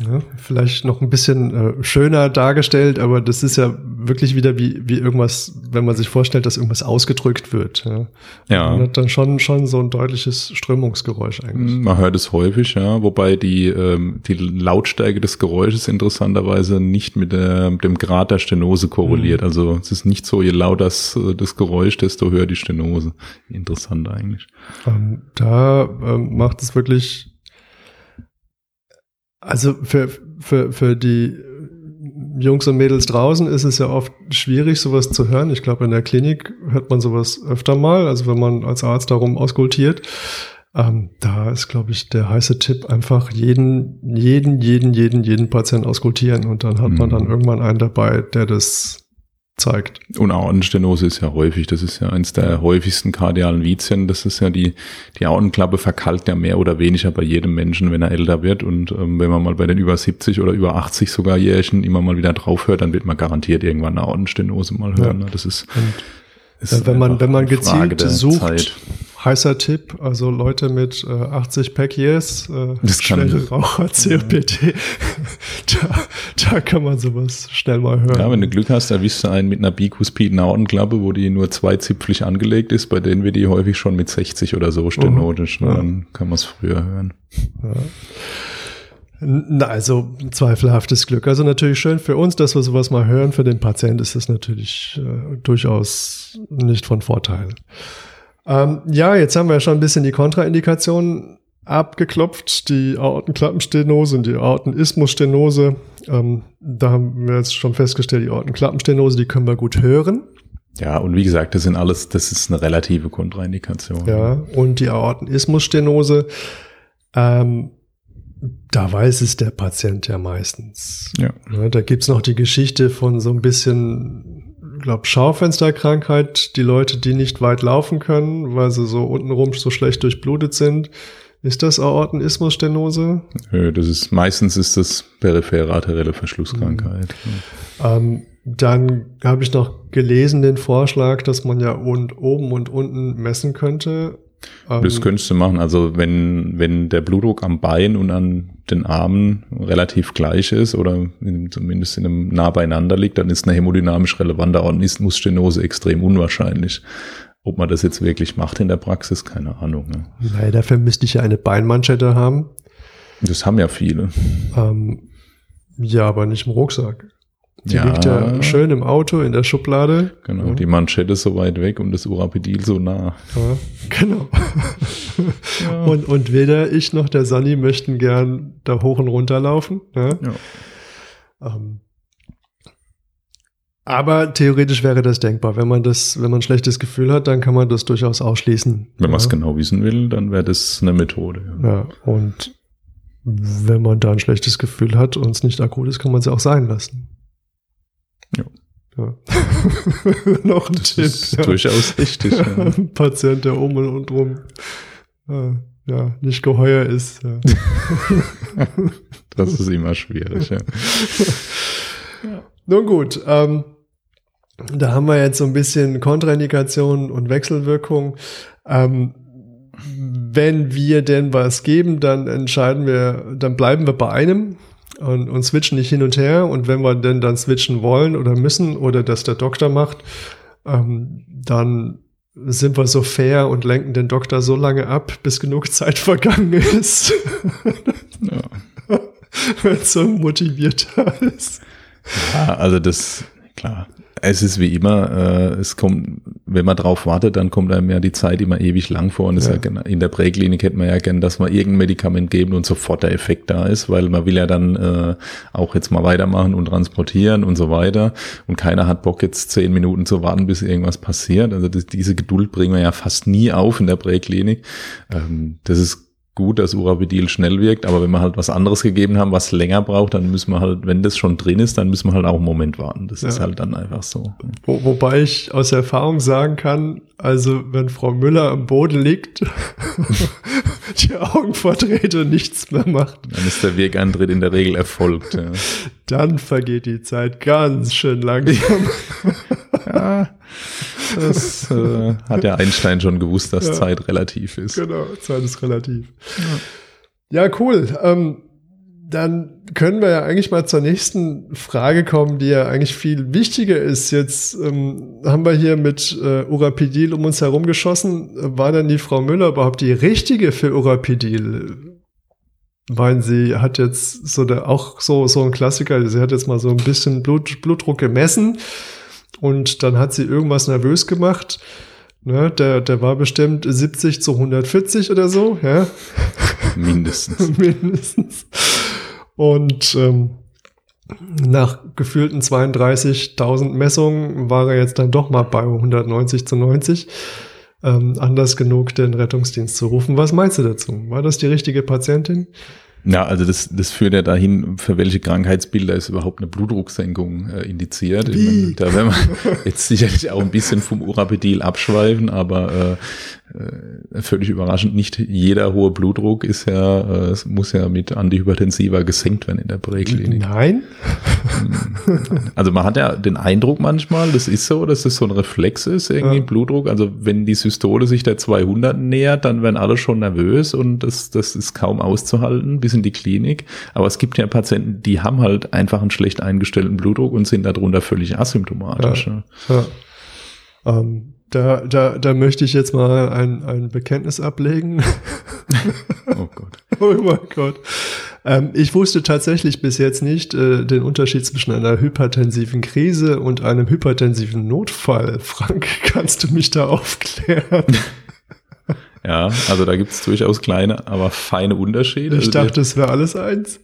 Ja, vielleicht noch ein bisschen äh, schöner dargestellt, aber das ist ja wirklich wieder wie, wie irgendwas, wenn man sich vorstellt, dass irgendwas ausgedrückt wird. Ja. Ja. Man hat dann schon, schon so ein deutliches Strömungsgeräusch eigentlich. Man hört es häufig, ja, wobei die, ähm, die Lautstärke des Geräusches interessanterweise nicht mit der, dem Grad der Stenose korreliert. Also es ist nicht so, je lauter das, äh, das Geräusch, desto höher die Stenose. Interessant eigentlich. Ähm, da ähm, macht es wirklich, also für, für, für die Jungs und Mädels draußen ist es ja oft schwierig, sowas zu hören. Ich glaube, in der Klinik hört man sowas öfter mal, also wenn man als Arzt darum auskultiert. Ähm, da ist, glaube ich, der heiße Tipp einfach jeden, jeden, jeden, jeden, jeden Patient auskultieren und dann hat man Mhm. dann irgendwann einen dabei, der das zeigt. Und Aortenstenose ist ja häufig, das ist ja eins der häufigsten kardialen Vizien. Das ist ja die, die Aortenklappe verkalkt ja mehr oder weniger bei jedem Menschen, wenn er älter wird. Und ähm, wenn man mal bei den über 70 oder über 80 sogar Jährchen immer mal wieder drauf hört, dann wird man garantiert irgendwann eine Aortenstenose mal hören. ne? Das ist, Und ist Ja, wenn man, wenn man gezielt sucht, Zeit. Heißer Tipp, also Leute mit äh, 80 Pack Years, äh, Das kann- schwere Raucher, COPD, da, da kann man sowas schnell mal hören. Ja, wenn du Glück hast, erwischst du einen mit einer bikuspiden Aortenklappe, wo die nur zweizipflig angelegt ist, bei denen wird die häufig schon mit 60 oder so stenotisch. Mhm. Ne? Ja. Dann kann man es früher hören. Na, also zweifelhaftes Glück. Also natürlich schön für uns, dass wir sowas mal hören. Für den Patient ist es natürlich äh, durchaus nicht von Vorteil. Ähm, ja, jetzt haben wir ja schon ein bisschen die Kontraindikationen abgeklopft, die Aortenklappenstenose und die Aortenismusstenose. Ähm, da haben wir jetzt schon festgestellt, die Aortenklappenstenose, die können wir gut hören. Ja, und wie gesagt, das sind alles, das ist eine relative Kontraindikation. Ja, und die Aortenismusstenose, ähm, da weiß es der Patient ja meistens. Ja. Ja, da gibt's noch die Geschichte von so ein bisschen, glaub, Schaufensterkrankheit, die Leute, die nicht weit laufen können, weil sie so untenrum so schlecht durchblutet sind. Ist das Aortenismusstenose? Nö, Das ist, meistens ist das periphere arterielle Verschlusskrankheit. Mhm. Ähm, dann habe ich noch gelesen den Vorschlag, dass man ja und oben und unten messen könnte. Ähm, Das könntest du machen. Also wenn, wenn der Blutdruck am Bein und an den Armen relativ gleich ist oder in, zumindest in einem nah beieinander liegt, dann ist eine hämodynamisch relevante Aortenismusstenose extrem unwahrscheinlich. Ob man das jetzt wirklich macht in der Praxis, keine Ahnung. Ne? Naja, dafür müsste ich ja eine Beinmanschette haben. Das haben ja viele. Ähm, ja, aber nicht im Rucksack. Die Ja. liegt ja schön im Auto in der Schublade. Genau, Ja. die Manschette so weit weg und das Urapidil so nah. Ja, genau. Und, und weder ich noch der Sonny möchten gern da hoch und runter laufen. Ja? Ja. Ähm, aber theoretisch wäre das denkbar. Wenn man das, wenn man ein schlechtes Gefühl hat, dann kann man das durchaus ausschließen. Wenn man es ja. genau wissen will, dann wäre das eine Methode. Ja. Ja, und wenn man da ein schlechtes Gefühl hat und es nicht akut ist, kann man es auch sein lassen. Ja. ja. Noch ein Das Tipp. ist ja. durchaus richtig. Ja. Ein Patient, der um und rum äh, ja, nicht geheuer ist. Ja. Das ist immer schwierig. Ja. Nun gut, ähm, da haben wir jetzt so ein bisschen Kontraindikationen und Wechselwirkungen. Ähm, wenn wir denn was geben, dann entscheiden wir, dann bleiben wir bei einem und, und switchen nicht hin und her. Und wenn wir denn dann switchen wollen oder müssen oder das der Doktor macht, ähm, dann sind wir so fair und lenken den Doktor so lange ab, bis genug Zeit vergangen ist. ja. Wenn es so motivierter ist. Ja, also das, klar. Es ist wie immer, äh, es kommt, wenn man drauf wartet, dann kommt einem ja die Zeit immer ewig lang vor. Und ja. ja in der Präklinik hätte man ja gern, dass man irgendein Medikament geben und sofort der Effekt da ist, weil man will ja dann äh, auch jetzt mal weitermachen und transportieren und so weiter. Und keiner hat Bock, jetzt zehn Minuten zu warten, bis irgendwas passiert. Also das, diese Geduld bringen wir ja fast nie auf in der Präklinik. Ähm, das ist gut, dass Urabidil schnell wirkt, aber wenn wir halt was anderes gegeben haben, was länger braucht, dann müssen wir halt, wenn das schon drin ist, dann müssen wir halt auch einen Moment warten. Das ja. ist halt dann einfach so. Wo, wobei ich aus Erfahrung sagen kann, also wenn Frau Müller am Boden liegt, die Augen verdreht und nichts mehr macht. Dann ist der Wegantritt in der Regel erfolgt. Ja. Dann vergeht die Zeit ganz schön langsam. ja. Das äh, hat ja Einstein schon gewusst, dass ja. Zeit relativ ist. Genau, Zeit ist relativ. Ja, ja cool. Ähm, dann können wir ja eigentlich mal zur nächsten Frage kommen, die ja eigentlich viel wichtiger ist. Jetzt ähm, haben wir hier mit äh, Urapidil um uns herum geschossen. War denn die Frau Müller überhaupt die richtige für Urapidil? Weil sie hat jetzt so der, auch so, so ein Klassiker, sie hat jetzt mal so ein bisschen Blut, Blutdruck gemessen und dann hat sie irgendwas nervös gemacht. Ne, der, der war bestimmt 70 zu 140 oder so, ja. Mindestens. Mindestens. Und ähm, nach gefühlten 32.000 Messungen war er jetzt dann doch mal bei 190 zu 90. Ähm, anders genug, den Rettungsdienst zu rufen. Was meinst du dazu? War das die richtige Patientin? Ja, also das, das führt ja dahin, für welche Krankheitsbilder ist überhaupt eine Blutdrucksenkung äh, indiziert. Meine, da werden wir jetzt sicherlich auch ein bisschen vom Urapidil abschweifen, aber äh, völlig überraschend, nicht jeder hohe Blutdruck ist ja, äh, es muss ja mit Antihypertensiva gesenkt werden in der Präklinik. Nein. Also man hat ja den Eindruck manchmal, das ist so, dass das so ein Reflex ist, irgendwie ja. Blutdruck. Also wenn die Systole sich der 200 nähert, dann werden alle schon nervös und das, das ist kaum auszuhalten bis in die Klinik. Aber es gibt ja Patienten, die haben halt einfach einen schlecht eingestellten Blutdruck und sind darunter völlig asymptomatisch. Ja. ja. Ähm, da, da, da möchte ich jetzt mal ein, ein Bekenntnis ablegen. oh Gott. oh mein Gott. Ähm, ich wusste tatsächlich bis jetzt nicht äh, den Unterschied zwischen einer hypertensiven Krise und einem hypertensiven Notfall. Frank, kannst du mich da aufklären? Ja, also da gibt es durchaus kleine, aber feine Unterschiede. Ich also dachte, es wäre alles eins.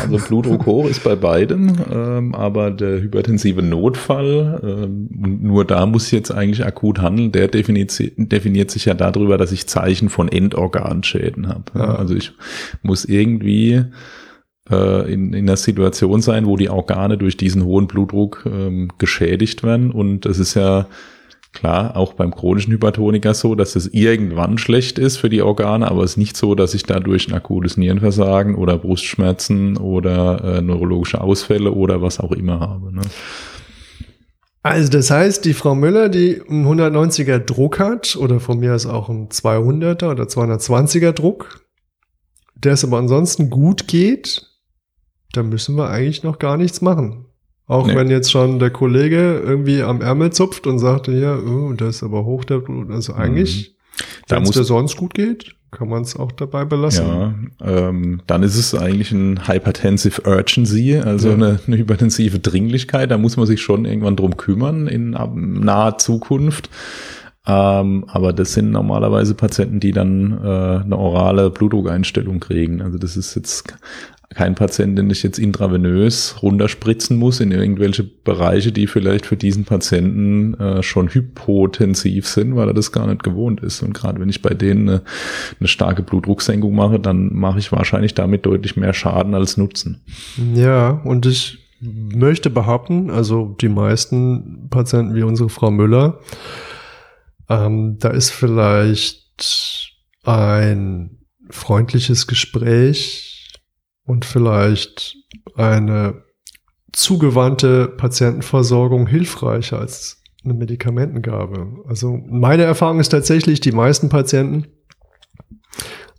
Also Blutdruck hoch ist bei beiden, ähm, aber der hypertensive Notfall, ähm, nur da muss ich jetzt eigentlich akut handeln, der definiert, definiert sich ja darüber, dass ich Zeichen von Endorganschäden habe. Ja. Also ich muss irgendwie äh, in, in einer Situation sein, wo die Organe durch diesen hohen Blutdruck ähm, geschädigt werden und das ist ja Klar, auch beim chronischen Hypertoniker so, dass es irgendwann schlecht ist für die Organe, aber es ist nicht so, dass ich dadurch ein akutes Nierenversagen oder Brustschmerzen oder äh, neurologische Ausfälle oder was auch immer habe. Ne? Also das heißt, die Frau Müller, die einen 190er Druck hat oder von mir ist auch ein 200er oder 220er Druck, der es aber ansonsten gut geht, da müssen wir eigentlich noch gar nichts machen. Auch nee. wenn jetzt schon der Kollege irgendwie am Ärmel zupft und sagt, ja, oh, das ist aber hoch, der Blut. Also eigentlich, mhm. wenn es dir sonst gut geht, kann man es auch dabei belassen. Ja, ähm, dann ist es eigentlich ein Hypertensive Urgency, also ja. eine, eine hypertensive Dringlichkeit. Da muss man sich schon irgendwann drum kümmern in naher Zukunft. Ähm, aber das sind normalerweise Patienten, die dann äh, eine orale Blutdruckeinstellung kriegen. Also das ist jetzt kein Patient, den ich jetzt intravenös runterspritzen muss in irgendwelche Bereiche, die vielleicht für diesen Patienten äh, schon hypotensiv sind, weil er das gar nicht gewohnt ist. Und gerade wenn ich bei denen eine, eine starke Blutdrucksenkung mache, dann mache ich wahrscheinlich damit deutlich mehr Schaden als Nutzen. Ja, und ich möchte behaupten, also die meisten Patienten wie unsere Frau Müller, ähm, da ist vielleicht ein freundliches Gespräch und vielleicht eine zugewandte Patientenversorgung hilfreicher als eine Medikamentengabe. Also meine Erfahrung ist tatsächlich, die meisten Patienten,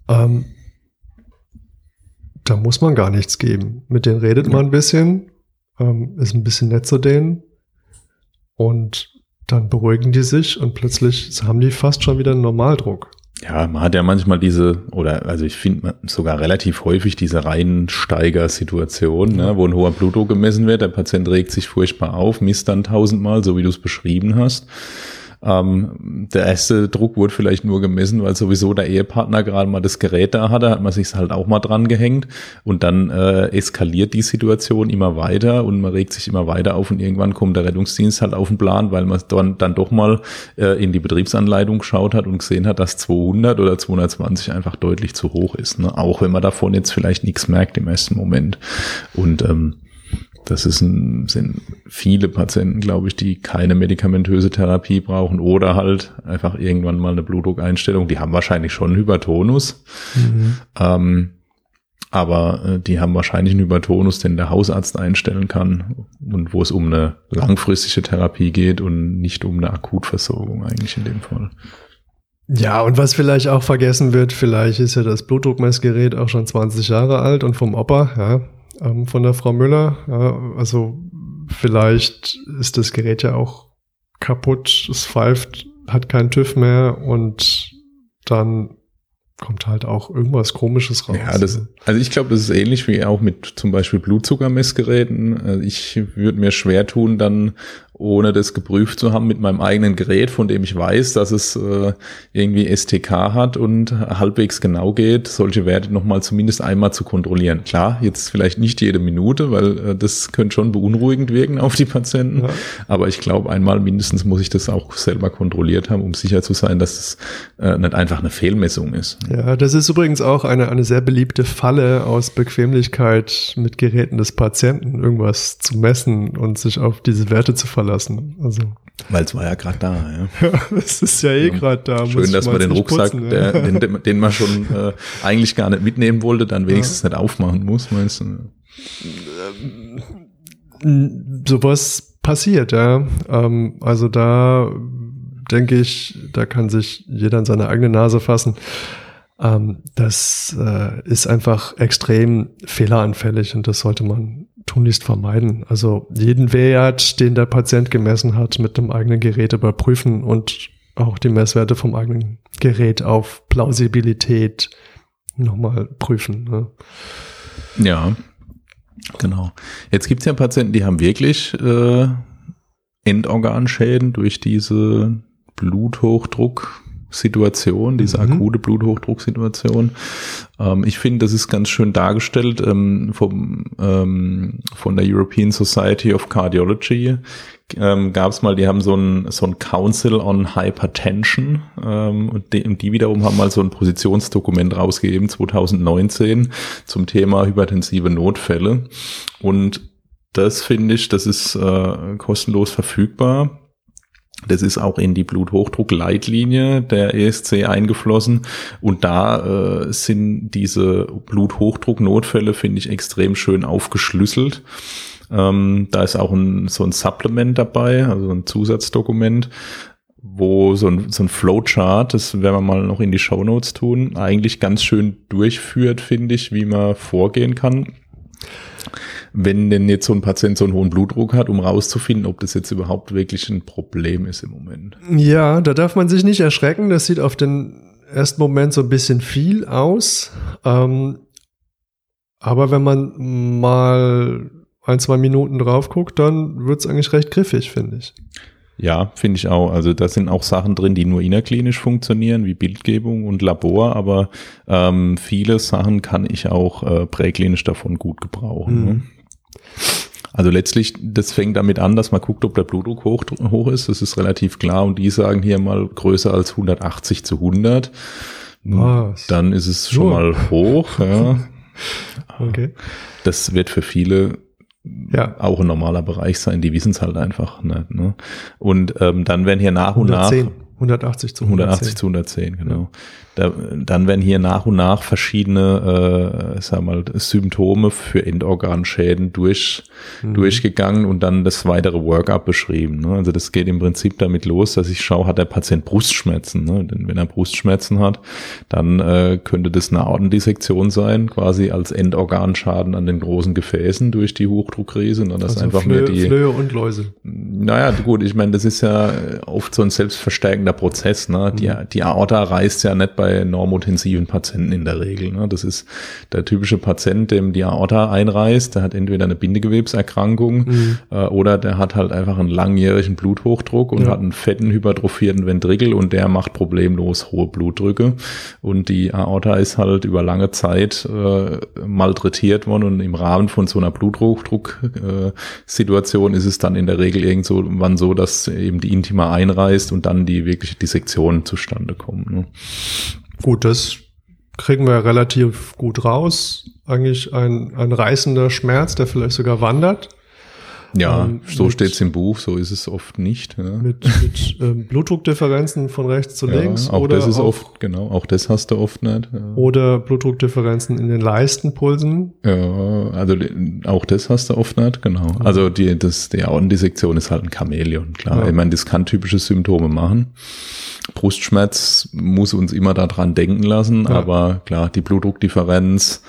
ähm, da muss man gar nichts geben. Mit denen redet man ein bisschen, ähm, ist ein bisschen nett zu denen und dann beruhigen die sich und plötzlich haben die fast schon wieder einen Normaldruck. Ja, man hat ja manchmal diese, oder also ich finde sogar relativ häufig diese Reihensteiger-Situation, ne, wo ein hoher Blutdruck gemessen wird, der Patient regt sich furchtbar auf, misst dann tausendmal, so wie du es beschrieben hast. Ähm, der erste Druck wurde vielleicht nur gemessen, weil sowieso der Ehepartner gerade mal das Gerät da hatte, hat man sich halt auch mal dran gehängt und dann äh, eskaliert die Situation immer weiter und man regt sich immer weiter auf und irgendwann kommt der Rettungsdienst halt auf den Plan, weil man dann, dann doch mal äh, in die Betriebsanleitung geschaut hat und gesehen hat, dass 200 oder 220 einfach deutlich zu hoch ist, ne? auch wenn man davon jetzt vielleicht nichts merkt im ersten Moment und ähm, das ist ein, sind viele Patienten, glaube ich, die keine medikamentöse Therapie brauchen oder halt einfach irgendwann mal eine Blutdruckeinstellung. Die haben wahrscheinlich schon einen Hypertonus. Mhm. Ähm, aber äh, die haben wahrscheinlich einen Hypertonus, den der Hausarzt einstellen kann und wo es um eine langfristige Therapie geht und nicht um eine Akutversorgung eigentlich in dem Fall. Ja, und was vielleicht auch vergessen wird, vielleicht ist ja das Blutdruckmessgerät auch schon 20 Jahre alt und vom Opa, ja, ähm, von der Frau Müller. Ja, also vielleicht ist das Gerät ja auch kaputt, es pfeift, hat keinen TÜV mehr und dann kommt halt auch irgendwas Komisches raus. Ja, das, also ich glaube, das ist ähnlich wie auch mit zum Beispiel Blutzuckermessgeräten. Also ich würde mir schwer tun, dann ohne das geprüft zu haben mit meinem eigenen Gerät, von dem ich weiß, dass es äh, irgendwie STK hat und halbwegs genau geht, solche Werte nochmal zumindest einmal zu kontrollieren. Klar, jetzt vielleicht nicht jede Minute, weil äh, das könnte schon beunruhigend wirken auf die Patienten, ja. aber ich glaube, einmal mindestens muss ich das auch selber kontrolliert haben, um sicher zu sein, dass es äh, nicht einfach eine Fehlmessung ist. Ja, das ist übrigens auch eine, eine sehr beliebte Falle aus Bequemlichkeit mit Geräten des Patienten, irgendwas zu messen und sich auf diese Werte zu verlassen lassen. Also. Weil es war ja gerade da, ja. ja. Es ist ja eh gerade da. Schön, dass man den Rucksack, putzen, der, ja. den, den, man schon äh, eigentlich gar nicht mitnehmen wollte, dann wenigstens nicht aufmachen muss, meinst du? Sowas passiert, ja. Ähm, also da denke ich, da kann sich jeder an seine eigene Nase fassen. Ähm, das äh, ist einfach extrem fehleranfällig und das sollte man tunlichst vermeiden. Also jeden Wert, den der Patient gemessen hat, mit einem eigenen Gerät überprüfen und auch die Messwerte vom eigenen Gerät auf Plausibilität nochmal prüfen. Ne? Ja, genau. Jetzt gibt es ja Patienten, die haben wirklich äh, Endorganschäden durch diese Bluthochdruck Situation, diese mhm. akute Bluthochdrucksituation. Ähm, ich finde, das ist ganz schön dargestellt ähm, vom, ähm, von der European Society of Cardiology. Ähm, Gab es mal, die haben so ein, so ein Council on Hypertension ähm, und, die, und die wiederum haben mal so ein Positionsdokument rausgegeben 2019 zum Thema hypertensive Notfälle. Und das finde ich, das ist äh, kostenlos verfügbar das ist auch in die Bluthochdruckleitlinie der ESC eingeflossen. Und da äh, sind diese Bluthochdrucknotfälle, finde ich, extrem schön aufgeschlüsselt. Ähm, da ist auch ein, so ein Supplement dabei, also ein Zusatzdokument, wo so ein, so ein Flowchart, das werden wir mal noch in die Show Notes tun, eigentlich ganz schön durchführt, finde ich, wie man vorgehen kann wenn denn jetzt so ein Patient so einen hohen Blutdruck hat, um rauszufinden, ob das jetzt überhaupt wirklich ein Problem ist im Moment. Ja, da darf man sich nicht erschrecken. Das sieht auf den ersten Moment so ein bisschen viel aus. Ähm, aber wenn man mal ein, zwei Minuten drauf guckt, dann wird es eigentlich recht griffig, finde ich. Ja, finde ich auch. Also da sind auch Sachen drin, die nur innerklinisch funktionieren, wie Bildgebung und Labor, aber ähm, viele Sachen kann ich auch äh, präklinisch davon gut gebrauchen. Mhm. Ne? Also letztlich, das fängt damit an, dass man guckt, ob der Blutdruck hoch, hoch ist. Das ist relativ klar. Und die sagen hier mal größer als 180 zu 100. Was? Dann ist es schon oh. mal hoch. Ja. Okay. Das wird für viele ja. auch ein normaler Bereich sein. Die wissen es halt einfach nicht. Ne? Und ähm, dann werden hier nach 110. und nach 180 zu 110. 180 zu 110, genau. Da, dann werden hier nach und nach verschiedene, äh, sag mal, Symptome für Endorganschäden durch, mhm. durchgegangen und dann das weitere Workup beschrieben. Ne? Also das geht im Prinzip damit los, dass ich schaue, hat der Patient Brustschmerzen. Ne? Denn wenn er Brustschmerzen hat, dann äh, könnte das eine Aortendissektion sein, quasi als Endorganschaden an den großen Gefäßen durch die Hochdruckkrise. Und dann also einfach Flöhe, mehr die, Flöhe und Läuse. Naja, gut, ich meine, das ist ja oft so ein selbstverstärkender Prozess. Ne? Die, mhm. die Aorta reißt ja nicht bei normotensiven Patienten in der Regel. Ne? Das ist der typische Patient, dem die Aorta einreißt, der hat entweder eine Bindegewebserkrankung mhm. äh, oder der hat halt einfach einen langjährigen Bluthochdruck und ja. hat einen fetten hypertrophierten Ventrikel und der macht problemlos hohe Blutdrücke. Und die Aorta ist halt über lange Zeit äh, malträtiert worden und im Rahmen von so einer Bluthochdruck-Situation äh, ist es dann in der Regel irgendwann so, dass eben die Intima einreißt und dann die wirkliche Dissektion zustande kommt. Ne? Gut, das kriegen wir relativ gut raus. Eigentlich ein, ein reißender Schmerz, der vielleicht sogar wandert. Ja, ähm, so steht es im Buch, so ist es oft nicht. Ja. Mit, mit ähm, Blutdruckdifferenzen von rechts zu ja, links. Auch oder das ist auch, oft, genau, auch das hast du oft nicht. Ja. Oder Blutdruckdifferenzen in den Leistenpulsen. Ja, also auch das hast du oft nicht, genau. Also die, das, die Aortendissektion ist halt ein Chamäleon, klar. Ich meine, das kann typische Symptome machen. Brustschmerz muss uns immer daran denken lassen, aber klar, die Blutdruckdifferenz,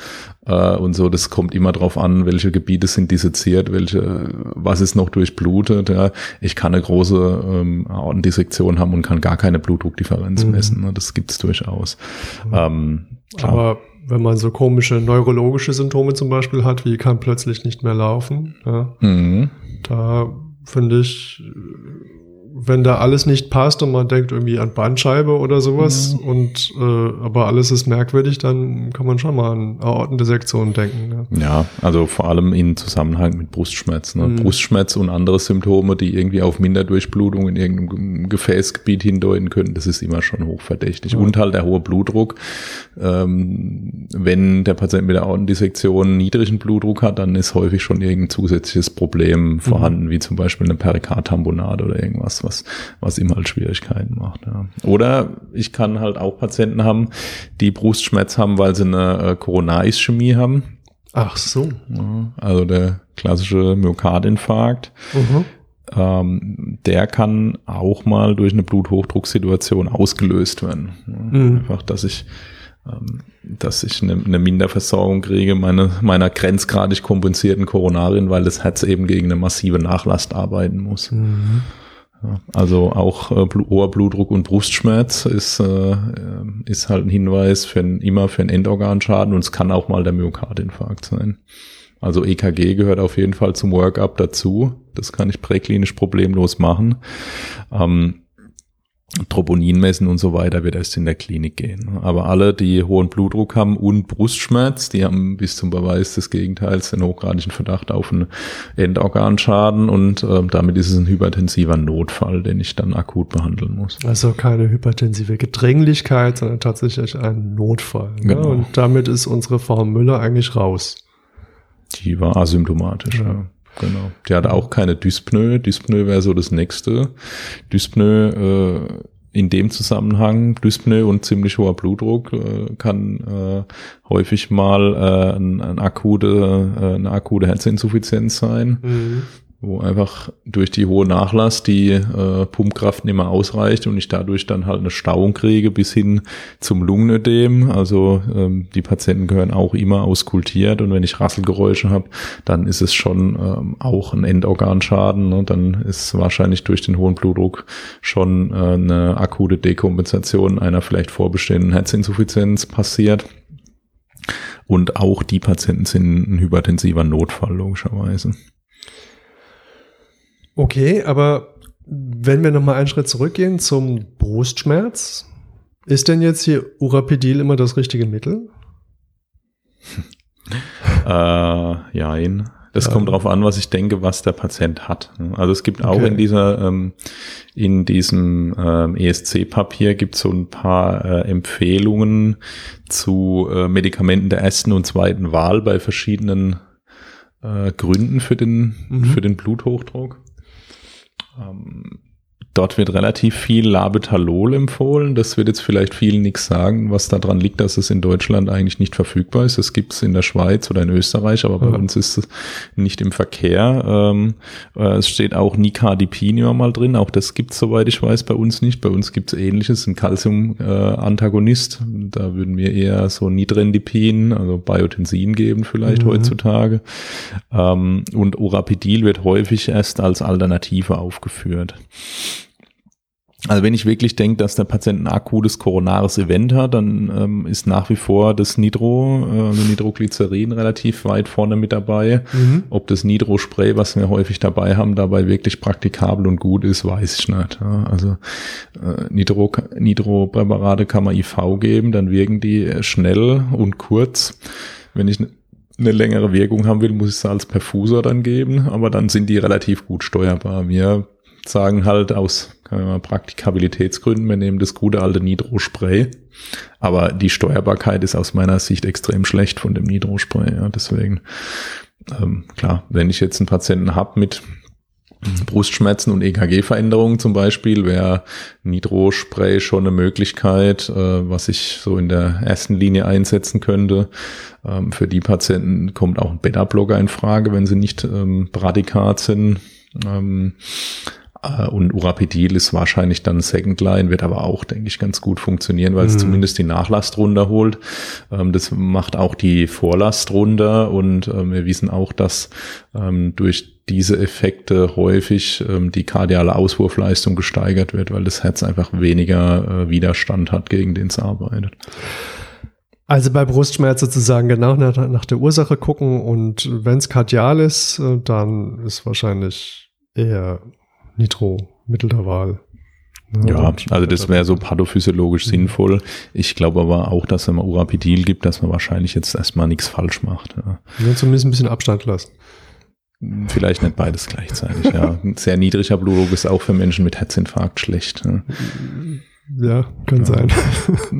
äh, und so. Das kommt immer drauf an, welche Gebiete sind dissoziiert, welche, was ist noch durchblutet. Ja. Ich kann eine große ähm, Aortendissektion haben und kann gar keine Blutdruckdifferenz mhm. messen. Ne. Das gibt's durchaus. Mhm. Ähm, Aber wenn man so komische neurologische Symptome zum Beispiel hat, wie kann plötzlich nicht mehr laufen, ja, mhm. da finde ich wenn da alles nicht passt und man denkt irgendwie an Bandscheibe oder sowas ja. und äh, aber alles ist merkwürdig, dann kann man schon mal an Aortendissektion denken. Ja. ja, also vor allem in Zusammenhang mit Brustschmerz. Ne? Mhm. Brustschmerz und andere Symptome, die irgendwie auf Minderdurchblutung in irgendeinem Gefäßgebiet hindeuten können, das ist immer schon hochverdächtig. Ja. Und halt der hohe Blutdruck. Ähm, wenn der Patient mit der Aortendissektion niedrigen Blutdruck hat, dann ist häufig schon irgendein zusätzliches Problem mhm. vorhanden, mhm. wie zum Beispiel eine Perikardtamponade oder irgendwas was, was ihm halt Schwierigkeiten macht. Ja. Oder ich kann halt auch Patienten haben, die Brustschmerz haben, weil sie eine äh, Koronarischämie haben. Ach so. Ja, also der klassische Myokardinfarkt. Mhm. Ähm, der kann auch mal durch eine Bluthochdrucksituation ausgelöst werden. Mhm. Einfach, dass ich ähm, dass ich eine, eine Minderversorgung kriege meine, meiner grenzgradig kompensierten Koronarien, weil das Herz eben gegen eine massive Nachlast arbeiten muss. Mhm. Also auch äh, hoher Blutdruck und Brustschmerz ist, äh, ist halt ein Hinweis für ein, immer für einen Endorganschaden und es kann auch mal der Myokardinfarkt sein. Also EKG gehört auf jeden Fall zum Workup dazu. Das kann ich präklinisch problemlos machen. Ähm, Troponin messen und so weiter wird erst in der Klinik gehen. Aber alle, die hohen Blutdruck haben und Brustschmerz, die haben bis zum Beweis des Gegenteils den hochgradigen Verdacht auf einen Endorganschaden und äh, damit ist es ein hypertensiver Notfall, den ich dann akut behandeln muss. Also keine hypertensive Gedränglichkeit, sondern tatsächlich ein Notfall. Ne? Genau. Und damit ist unsere Frau Müller eigentlich raus. Die war asymptomatisch, ja. ja. Genau. Die hat auch keine Dyspnoe. Dyspnoe wäre so das nächste. Dyspnoe äh, in dem Zusammenhang, Dyspnoe und ziemlich hoher Blutdruck äh, kann äh, häufig mal äh, ein, ein akute, äh, eine akute Herzinsuffizienz sein. Mhm wo einfach durch die hohe Nachlass die äh, Pumpkraft nicht mehr ausreicht und ich dadurch dann halt eine Stauung kriege bis hin zum Lungenödem. Also ähm, die Patienten gehören auch immer auskultiert und wenn ich Rasselgeräusche habe, dann ist es schon ähm, auch ein Endorganschaden. Ne? Dann ist wahrscheinlich durch den hohen Blutdruck schon äh, eine akute Dekompensation einer vielleicht vorbestehenden Herzinsuffizienz passiert. Und auch die Patienten sind ein hypertensiver Notfall, logischerweise. Okay, aber wenn wir nochmal einen Schritt zurückgehen zum Brustschmerz, ist denn jetzt hier Urapidil immer das richtige Mittel? äh, jein. Das ja. kommt darauf an, was ich denke, was der Patient hat. Also es gibt auch okay. in dieser, ähm, in diesem ähm, ESC-Papier gibt es so ein paar äh, Empfehlungen zu äh, Medikamenten der ersten und zweiten Wahl bei verschiedenen äh, Gründen für den, mhm. für den Bluthochdruck. Ähm, Dort wird relativ viel Labetalol empfohlen. Das wird jetzt vielleicht vielen nichts sagen, was daran liegt, dass es in Deutschland eigentlich nicht verfügbar ist. Das gibt es in der Schweiz oder in Österreich, aber bei mhm. uns ist es nicht im Verkehr. Ähm, äh, es steht auch Nicardipin immer mal drin. Auch das gibt es, soweit ich weiß, bei uns nicht. Bei uns gibt es ähnliches, ein Calcium-Antagonist. Äh, da würden wir eher so Nitrendipin, also Biotensin geben vielleicht mhm. heutzutage. Ähm, und Urapidil wird häufig erst als Alternative aufgeführt. Also wenn ich wirklich denke, dass der Patient ein akutes koronares Event hat, dann ähm, ist nach wie vor das Nitro, äh, also Nitroglycerin relativ weit vorne mit dabei. Mhm. Ob das Nitro-Spray, was wir häufig dabei haben, dabei wirklich praktikabel und gut ist, weiß ich nicht. Ja. Also äh, Nitro, Nitro-Präparate kann man IV geben, dann wirken die schnell und kurz. Wenn ich eine längere Wirkung haben will, muss ich sie als Perfusor dann geben, aber dann sind die relativ gut steuerbar. Wir sagen halt aus Praktikabilitätsgründen, wir nehmen das gute alte Nitro-Spray. Aber die Steuerbarkeit ist aus meiner Sicht extrem schlecht von dem Nitro-Spray. Ja, deswegen, ähm, klar, wenn ich jetzt einen Patienten habe mit Brustschmerzen und EKG-Veränderungen zum Beispiel wäre Nitro-Spray schon eine Möglichkeit, äh, was ich so in der ersten Linie einsetzen könnte. Ähm, für die Patienten kommt auch ein Beta-Blocker in Frage, wenn sie nicht ähm, Bradikat sind. Ähm, äh, und Urapidil ist wahrscheinlich dann Second Line, wird aber auch, denke ich, ganz gut funktionieren, weil es mhm. zumindest die Nachlast runterholt. Ähm, das macht auch die Vorlast runter und ähm, wir wissen auch, dass ähm, durch diese Effekte häufig die kardiale Auswurfleistung gesteigert wird, weil das Herz einfach weniger äh, Widerstand hat, gegen den es arbeitet. Also bei Brustschmerz sozusagen genau nach, nach der Ursache gucken und wenn es kardial ist, äh, dann ist wahrscheinlich eher Nitro, Mittel der Wahl. Ja, also das wäre so pathophysiologisch mhm. sinnvoll. Ich glaube aber auch, dass wenn man Urapidil gibt, dass man wahrscheinlich jetzt erstmal nichts falsch macht. Ja. ja zumindest ein bisschen Abstand lassen. Vielleicht nicht beides gleichzeitig, ja. Ein sehr niedriger Blutdruck ist auch für Menschen mit Herzinfarkt schlecht. Ja. Ja, kann ja. sein.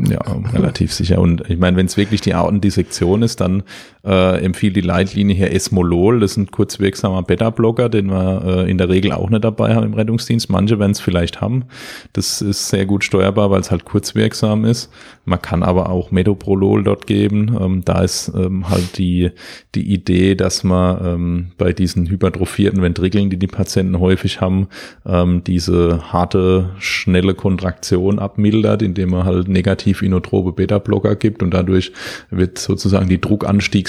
Ja, relativ sicher. Und ich meine, wenn es wirklich die Aortendissektion ist, dann äh, empfiehlt die Leitlinie hier Esmolol. Das ist ein kurzwirksamer Beta-Blocker, den wir äh, in der Regel auch nicht dabei haben im Rettungsdienst. Manche werden es vielleicht haben. Das ist sehr gut steuerbar, weil es halt kurzwirksam ist. Man kann aber auch Metoprolol dort geben. Ähm, da ist ähm, halt die, die Idee, dass man ähm, bei diesen hypertrophierten Ventrikeln, die die Patienten häufig haben, ähm, diese harte, schnelle Kontraktion abmildert, indem man halt negativ inotrope Beta-Blocker gibt und dadurch wird sozusagen die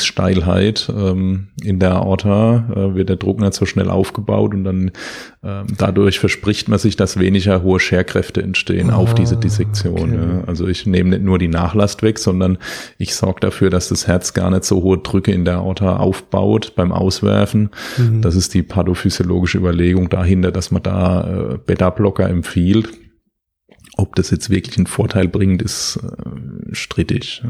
Druckanstiegssteilheit ähm, in der Aorta, äh, wird der Druck nicht so schnell aufgebaut und dann ähm, dadurch verspricht man sich, dass weniger hohe Scherkräfte entstehen ah, auf diese Dissektion. Okay. Ja. Also ich nehme nicht nur die Nachlast weg, sondern ich sorge dafür, dass das Herz gar nicht so hohe Drücke in der Aorta aufbaut beim Auswerfen. Mhm. Das ist die pathophysiologische Überlegung dahinter, dass man da äh, Beta-Blocker empfiehlt. Ob das jetzt wirklich einen Vorteil bringt, ist äh, strittig.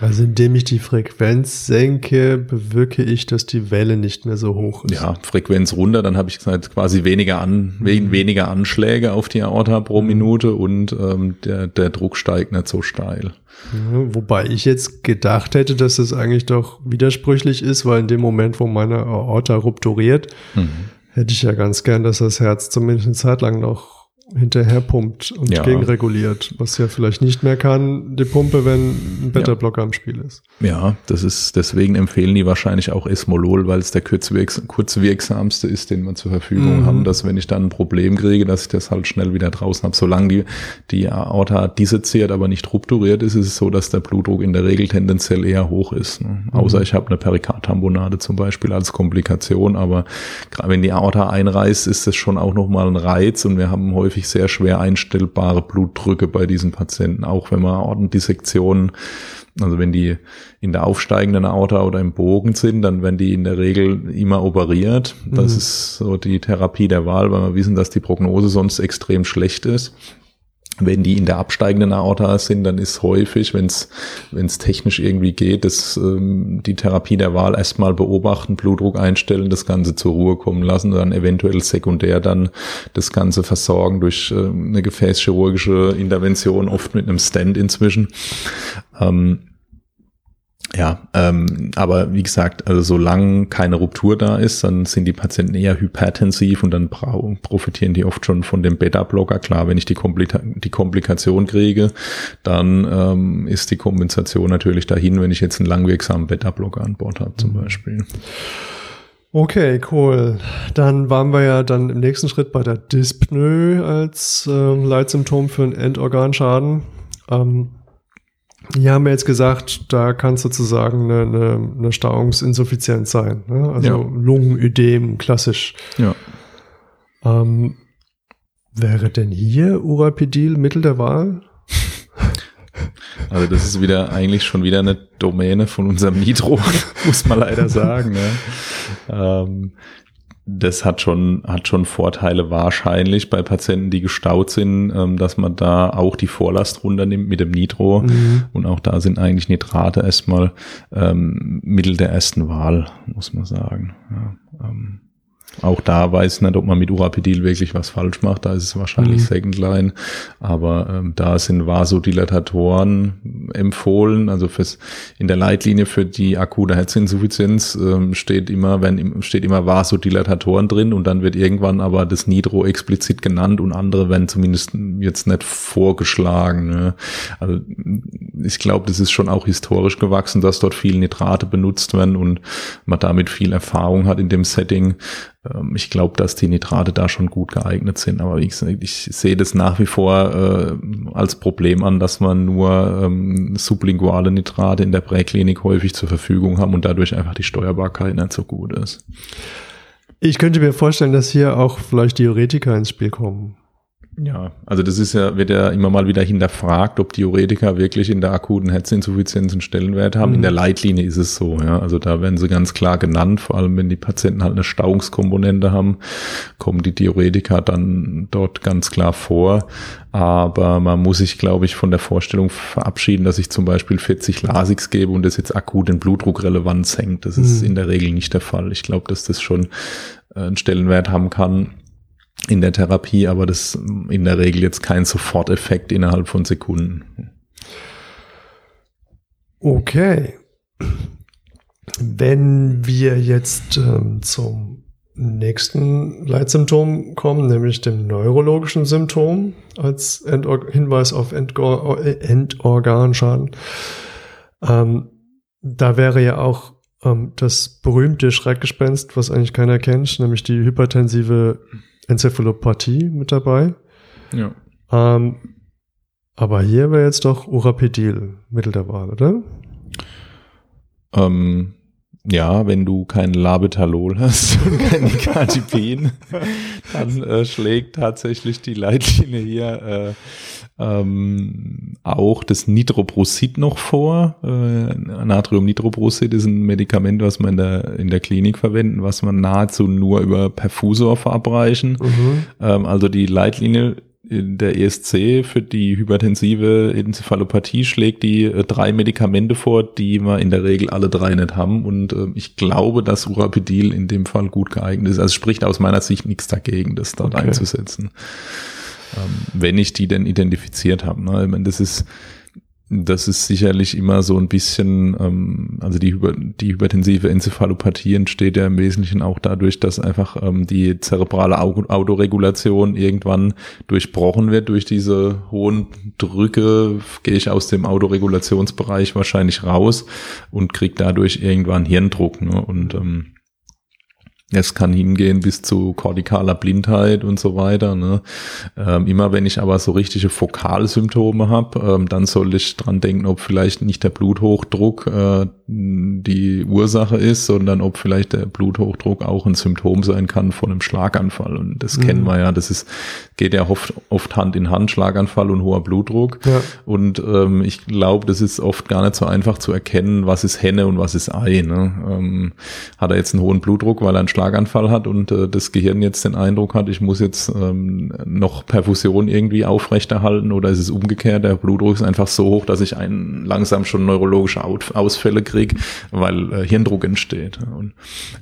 Also indem ich die Frequenz senke, bewirke ich, dass die Welle nicht mehr so hoch ist. Ja, Frequenz runter, dann habe ich gesagt, quasi weniger an, mhm. weniger Anschläge auf die Aorta pro mhm. Minute und ähm, der, der Druck steigt nicht so steil. Ja, wobei ich jetzt gedacht hätte, dass das eigentlich doch widersprüchlich ist, weil in dem Moment, wo meine Aorta rupturiert, mhm. hätte ich ja ganz gern, dass das Herz zumindest eine Zeit lang noch hinterher pumpt und ja. gegenreguliert, was ja vielleicht nicht mehr kann, die Pumpe, wenn ein Beta-Blocker ja. im Spiel ist. Ja, das ist, deswegen empfehlen die wahrscheinlich auch Esmolol, weil es der kurzwirks kurzwirksamste ist, den man zur Verfügung mhm. haben, dass wenn ich dann ein Problem kriege, dass ich das halt schnell wieder draußen habe. Solange die, die Aorta disseziert, aber nicht rupturiert ist, ist es so, dass der Blutdruck in der Regel tendenziell eher hoch ist. Ne? Mhm. Außer ich habe eine Perikardtambonade zum Beispiel als Komplikation, aber gerade wenn die Aorta einreißt, ist das schon auch nochmal ein Reiz und wir haben häufig häufig sehr schwer einstellbare Blutdrücke bei diesen Patienten, auch wenn man Aortendissektionen, also wenn die in der aufsteigenden Aorta oder im Bogen sind, dann werden die in der Regel immer operiert. Das mhm. ist so die Therapie der Wahl, weil wir wissen, dass die Prognose sonst extrem schlecht ist. Wenn die in der absteigenden Aorta sind, dann ist häufig, wenn es technisch irgendwie geht, dass ähm, die Therapie der Wahl erstmal beobachten, Blutdruck einstellen, das Ganze zur Ruhe kommen lassen, dann eventuell sekundär dann das Ganze versorgen durch äh, eine gefäßchirurgische Intervention, oft mit einem Stand inzwischen. Ähm, Ja, ähm, aber wie gesagt, also solange keine Ruptur da ist, dann sind die Patienten eher hypertensiv und dann profitieren die oft schon von dem Beta-Blocker. Klar, wenn ich die, Komplika die Komplikation kriege, dann ähm, ist die Kompensation natürlich dahin, wenn ich jetzt einen langwirksamen Beta-Blocker an Bord habe zum mhm. Beispiel. Okay, cool. Dann waren wir ja dann im nächsten Schritt bei der Dyspnoe als äh, Leitsymptom für einen Endorganschaden. Ähm, hier haben wir jetzt gesagt, da kann es sozusagen eine, eine, eine Stauungsinsuffizienz sein. Ne? Also ja. Lungenödem, klassisch. Ja. Ähm, wäre denn hier Urapidil Mittel der Wahl? Also das ist wieder eigentlich schon wieder eine Domäne von unserem Nitro, muss man leider sagen. Ne? Ähm, das hat schon, hat schon Vorteile wahrscheinlich bei Patienten, die gestaut sind, ähm, dass man da auch die Vorlast runternimmt mit dem Nitro. Mhm. Und auch da sind eigentlich Nitrate erstmal ähm, Mittel der ersten Wahl, muss man sagen. Ja, ähm, auch da weiß ich nicht, ob man mit Urapidil wirklich was falsch macht. Da ist es wahrscheinlich mhm. Second Line. Aber ähm, da sind Vasodilatatoren empfohlen. Also fürs, in der Leitlinie für die akute Herzinsuffizienz ähm, steht immer, wenn, steht immer Vasodilatatoren drin und dann wird irgendwann aber das Nitro explizit genannt und andere werden zumindest jetzt nicht vorgeschlagen. Ne? Also ich glaube, das ist schon auch historisch gewachsen, dass dort viel Nitrate benutzt werden und man damit viel Erfahrung hat in dem Setting. Ähm, ich glaube, dass die Nitrate da schon gut geeignet sind. Aber gesagt, ich sehe das nach wie vor äh, als Problem an, dass man nur ähm, sublinguale Nitrate in der Präklinik häufig zur Verfügung haben und dadurch einfach die Steuerbarkeit nicht so gut ist. Ich könnte mir vorstellen, dass hier auch vielleicht Diuretika ins Spiel kommen. Ja, also das ist ja, wird ja immer mal wieder hinterfragt, ob Diuretika wirklich in der akuten Herzinsuffizienz einen Stellenwert haben. Mhm. In der Leitlinie ist es so, ja. Also da werden sie ganz klar genannt, vor allem wenn die Patienten halt eine Stauungskomponente haben, kommen die Diuretika dann dort ganz klar vor. Aber man muss sich, glaube ich, von der Vorstellung verabschieden, dass ich zum Beispiel 40 Lasix gebe und das jetzt akut in Blutdruckrelevanz hängt. Das ist mhm. in der Regel nicht der Fall. Ich glaube, dass das schon äh, einen Stellenwert haben kann in der Therapie, aber das in der Regel jetzt kein Soforteffekt innerhalb von Sekunden. Okay. Wenn wir jetzt ähm, zum nächsten Leitsymptom kommen, nämlich dem neurologischen Symptom als Endor Hinweis auf Endor Endorganschaden, ähm, da wäre ja auch ähm, das berühmte Schreckgespenst, was eigentlich keiner kennt, nämlich die hypertensive Enzephalopathie mit dabei. Ja. Ähm, aber hier wäre jetzt doch Urapedil Mittel der Wahl, oder? Ähm, ja, wenn du kein Labetalol hast und kein Nicardipin, dann äh, schlägt tatsächlich die Leitlinie hier äh, ähm, auch das Nitroprosid noch vor. Äh, Natriumnitroprosid ist ein Medikament, was man in der, in der Klinik verwenden, was man nahezu nur über Perfusor verabreichen. Mhm. Ähm, also die Leitlinie in der ESC für die hypertensive Enzephalopathie schlägt die äh, drei Medikamente vor, die wir in der Regel alle drei nicht haben. Und äh, ich glaube, dass Urapidil in dem Fall gut geeignet ist. Also spricht aus meiner Sicht nichts dagegen, das dort okay. einzusetzen wenn ich die denn identifiziert habe. Ne? Ich meine, das ist das ist sicherlich immer so ein bisschen, ähm, also die, die hypertensive Enzephalopathie entsteht ja im Wesentlichen auch dadurch, dass einfach ähm, die zerebrale Autoregulation irgendwann durchbrochen wird durch diese hohen Drücke, gehe ich aus dem Autoregulationsbereich wahrscheinlich raus und kriege dadurch irgendwann Hirndruck. Ne? Und ähm, es kann hingehen bis zu kortikaler Blindheit und so weiter. Ne? Ähm, immer wenn ich aber so richtige Fokalsymptome habe, ähm, dann soll ich dran denken, ob vielleicht nicht der Bluthochdruck äh, die Ursache ist, sondern ob vielleicht der Bluthochdruck auch ein Symptom sein kann von einem Schlaganfall. Und das mhm. kennen wir ja, das ist, geht ja oft, oft Hand in Hand, Schlaganfall und hoher Blutdruck. Ja. Und ähm, ich glaube, das ist oft gar nicht so einfach zu erkennen, was ist Henne und was ist Ei. Ne? Ähm, hat er jetzt einen hohen Blutdruck, weil er einen Schlaganfall hat und äh, das Gehirn jetzt den Eindruck hat, ich muss jetzt ähm, noch Perfusion irgendwie aufrechterhalten oder ist es umgekehrt, der Blutdruck ist einfach so hoch, dass ich einen langsam schon neurologische Ausfälle kriege, weil äh, Hirndruck entsteht. Und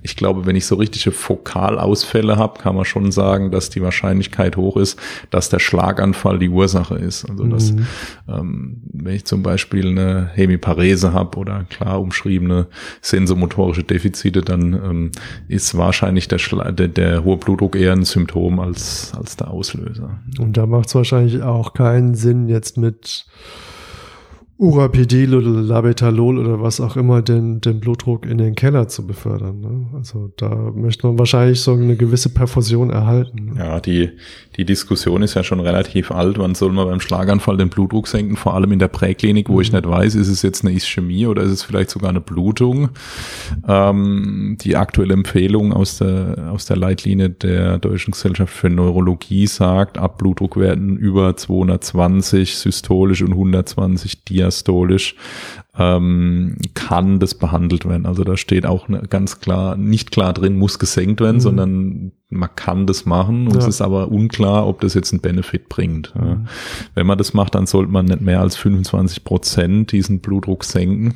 ich glaube, wenn ich so richtige Fokalausfälle habe, kann man schon sagen, dass die Wahrscheinlichkeit hoch ist, dass der Schlaganfall die Ursache ist. Also dass, mhm. ähm, wenn ich zum Beispiel eine Hemiparese habe oder klar umschriebene sensomotorische Defizite, dann ähm, ist wahrscheinlich der, der, der hohe Blutdruck eher ein Symptom als, als der Auslöser. Und da macht es wahrscheinlich auch keinen Sinn, jetzt mit Urapidil oder Labetalol oder was auch immer den, den Blutdruck in den Keller zu befördern. Ne? Also da möchte man wahrscheinlich so eine gewisse Perfusion erhalten. Ne? Ja, die, die Diskussion ist ja schon relativ alt. Wann soll man beim Schlaganfall den Blutdruck senken? Vor allem in der Präklinik, wo mhm. ich nicht weiß, ist es jetzt eine Ischämie oder ist es vielleicht sogar eine Blutung? Ähm, die aktuelle Empfehlung aus der, aus der Leitlinie der Deutschen Gesellschaft für Neurologie sagt, ab Blutdruckwerten über 220 systolisch und 120 diastolisch diastolisch, ähm, kann das behandelt werden. Also da steht auch ne, ganz klar, nicht klar drin, muss gesenkt werden, mhm. sondern man kann das machen. Und ja. es ist aber unklar, ob das jetzt einen Benefit bringt. Mhm. Wenn man das macht, dann sollte man nicht mehr als 25 Prozent diesen Blutdruck senken.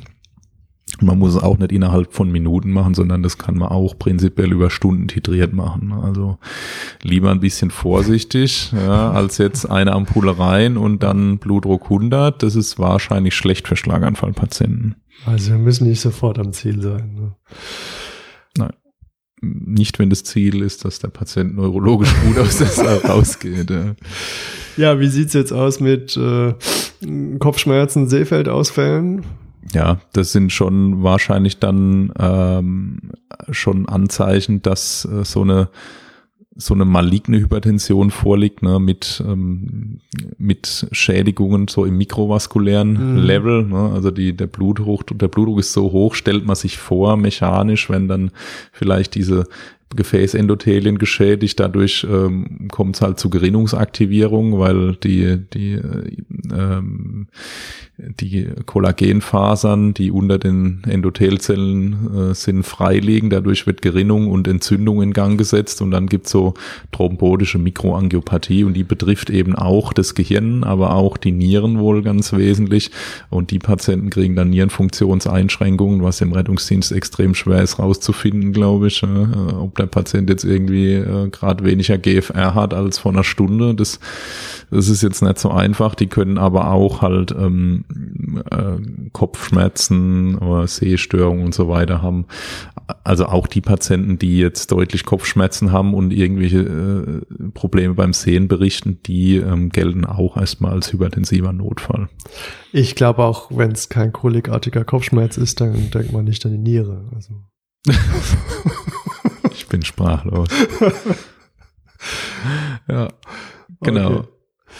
Man muss es auch nicht innerhalb von Minuten machen, sondern das kann man auch prinzipiell über Stunden titriert machen. Also lieber ein bisschen vorsichtig, ja, als jetzt eine Ampulle rein und dann Blutdruck 100. Das ist wahrscheinlich schlecht für Schlaganfallpatienten. Also wir müssen nicht sofort am Ziel sein. Ne? Nein. Nicht, wenn das Ziel ist, dass der Patient neurologisch gut aus der Saal rausgeht. Ja. ja, wie sieht's jetzt aus mit äh, Kopfschmerzen, Seefeldausfällen? Ja, das sind schon wahrscheinlich dann ähm, schon Anzeichen, dass äh, so eine so eine maligne Hypertension vorliegt, ne, mit, ähm, mit Schädigungen so im mikrovaskulären mhm. Level. Ne, also die, der Blutdruck, der Blutdruck ist so hoch, stellt man sich vor, mechanisch, wenn dann vielleicht diese Gefäßendothelien geschädigt. Dadurch ähm, kommt es halt zu Gerinnungsaktivierung, weil die, die, äh, ähm, die Kollagenfasern, die unter den Endothelzellen äh, sind, freiliegen. Dadurch wird Gerinnung und Entzündung in Gang gesetzt und dann gibt's so thrombotische Mikroangiopathie und die betrifft eben auch das Gehirn, aber auch die Nieren wohl ganz wesentlich. Und die Patienten kriegen dann Nierenfunktionseinschränkungen, was im Rettungsdienst extrem schwer ist rauszufinden, glaube ich. Äh, ob der Patient jetzt irgendwie äh, gerade weniger GFR hat als vor einer Stunde, das, das ist jetzt nicht so einfach. Die können aber auch halt ähm, äh, Kopfschmerzen oder Sehstörungen und so weiter haben. Also auch die Patienten, die jetzt deutlich Kopfschmerzen haben und irgendwelche äh, Probleme beim Sehen berichten, die ähm, gelten auch erstmal als hypertensiver Notfall. Ich glaube auch, wenn es kein kolikartiger Kopfschmerz ist, dann denkt man nicht an die Niere. Also. ich bin sprachlos. ja, genau. Okay.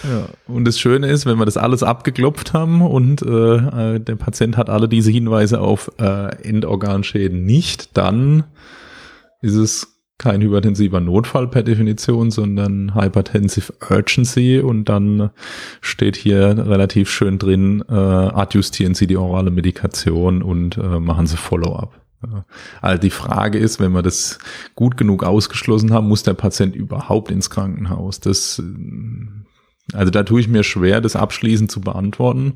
Ja, und das Schöne ist, wenn wir das alles abgeklopft haben und äh, der Patient hat alle diese Hinweise auf äh, Endorganschäden nicht, dann ist es kein hypertensiver Notfall per Definition, sondern Hypertensive Urgency und dann steht hier relativ schön drin, äh, adjustieren Sie die orale Medikation und äh, machen Sie Follow-up. Also die Frage ist, wenn wir das gut genug ausgeschlossen haben, muss der Patient überhaupt ins Krankenhaus? Das also da tue ich mir schwer, das abschließend zu beantworten,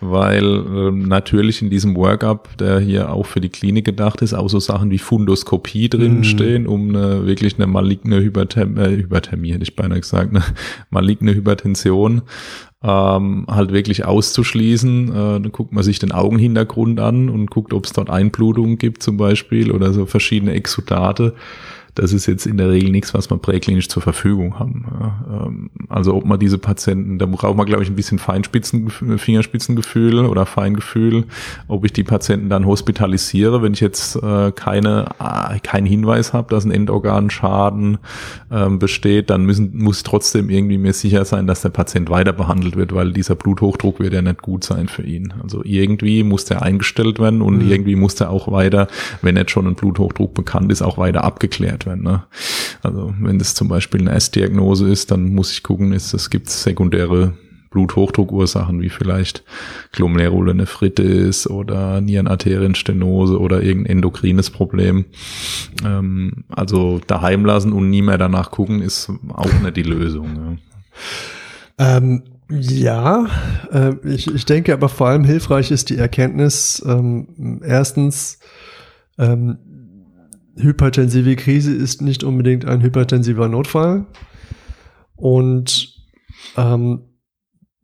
weil ähm, natürlich in diesem Workup, der hier auch für die Klinik gedacht ist, auch so Sachen wie Fundoskopie drin mhm. stehen, um eine, wirklich eine maligne Hypertherm äh, Hyperthermie, hätte ich beinahe gesagt, eine maligne Hypertension ähm, halt wirklich auszuschließen. Äh, dann guckt man sich den Augenhintergrund an und guckt, ob es dort Einblutungen gibt zum Beispiel oder so verschiedene Exudate das ist jetzt in der Regel nichts, was wir präklinisch zur Verfügung haben. Ähm, also ob man diese Patienten, da braucht man, glaube ich, ein bisschen Feinspitzen, Fingerspitzengefühl oder Feingefühl, ob ich die Patienten dann hospitalisiere, wenn ich jetzt äh, keine, äh, keinen Hinweis habe, dass ein Endorganschaden ähm, besteht, dann müssen, muss trotzdem irgendwie mir sicher sein, dass der Patient weiter behandelt wird, weil dieser Bluthochdruck wird ja nicht gut sein für ihn. Also irgendwie muss der eingestellt werden und mhm. irgendwie muss der auch weiter, wenn jetzt schon ein Bluthochdruck bekannt ist, auch weiter abgeklärt werden werden. Ne? Also wenn das zum Beispiel eine S-Diagnose ist, dann muss ich gucken, ist es gibt sekundäre Bluthochdruckursachen wie vielleicht Glomerulonephritis oder Nierenarterienstenose oder irgendein endokrines Problem. Ähm, also daheim lassen und nie mehr danach gucken ist auch nicht die Lösung. Ja. Ähm, ja, äh, ich, ich denke aber vor allem hilfreich ist die Erkenntnis, ähm, erstens, ähm, hypertensive Krise ist nicht unbedingt ein hypertensiver Notfall. Und ähm,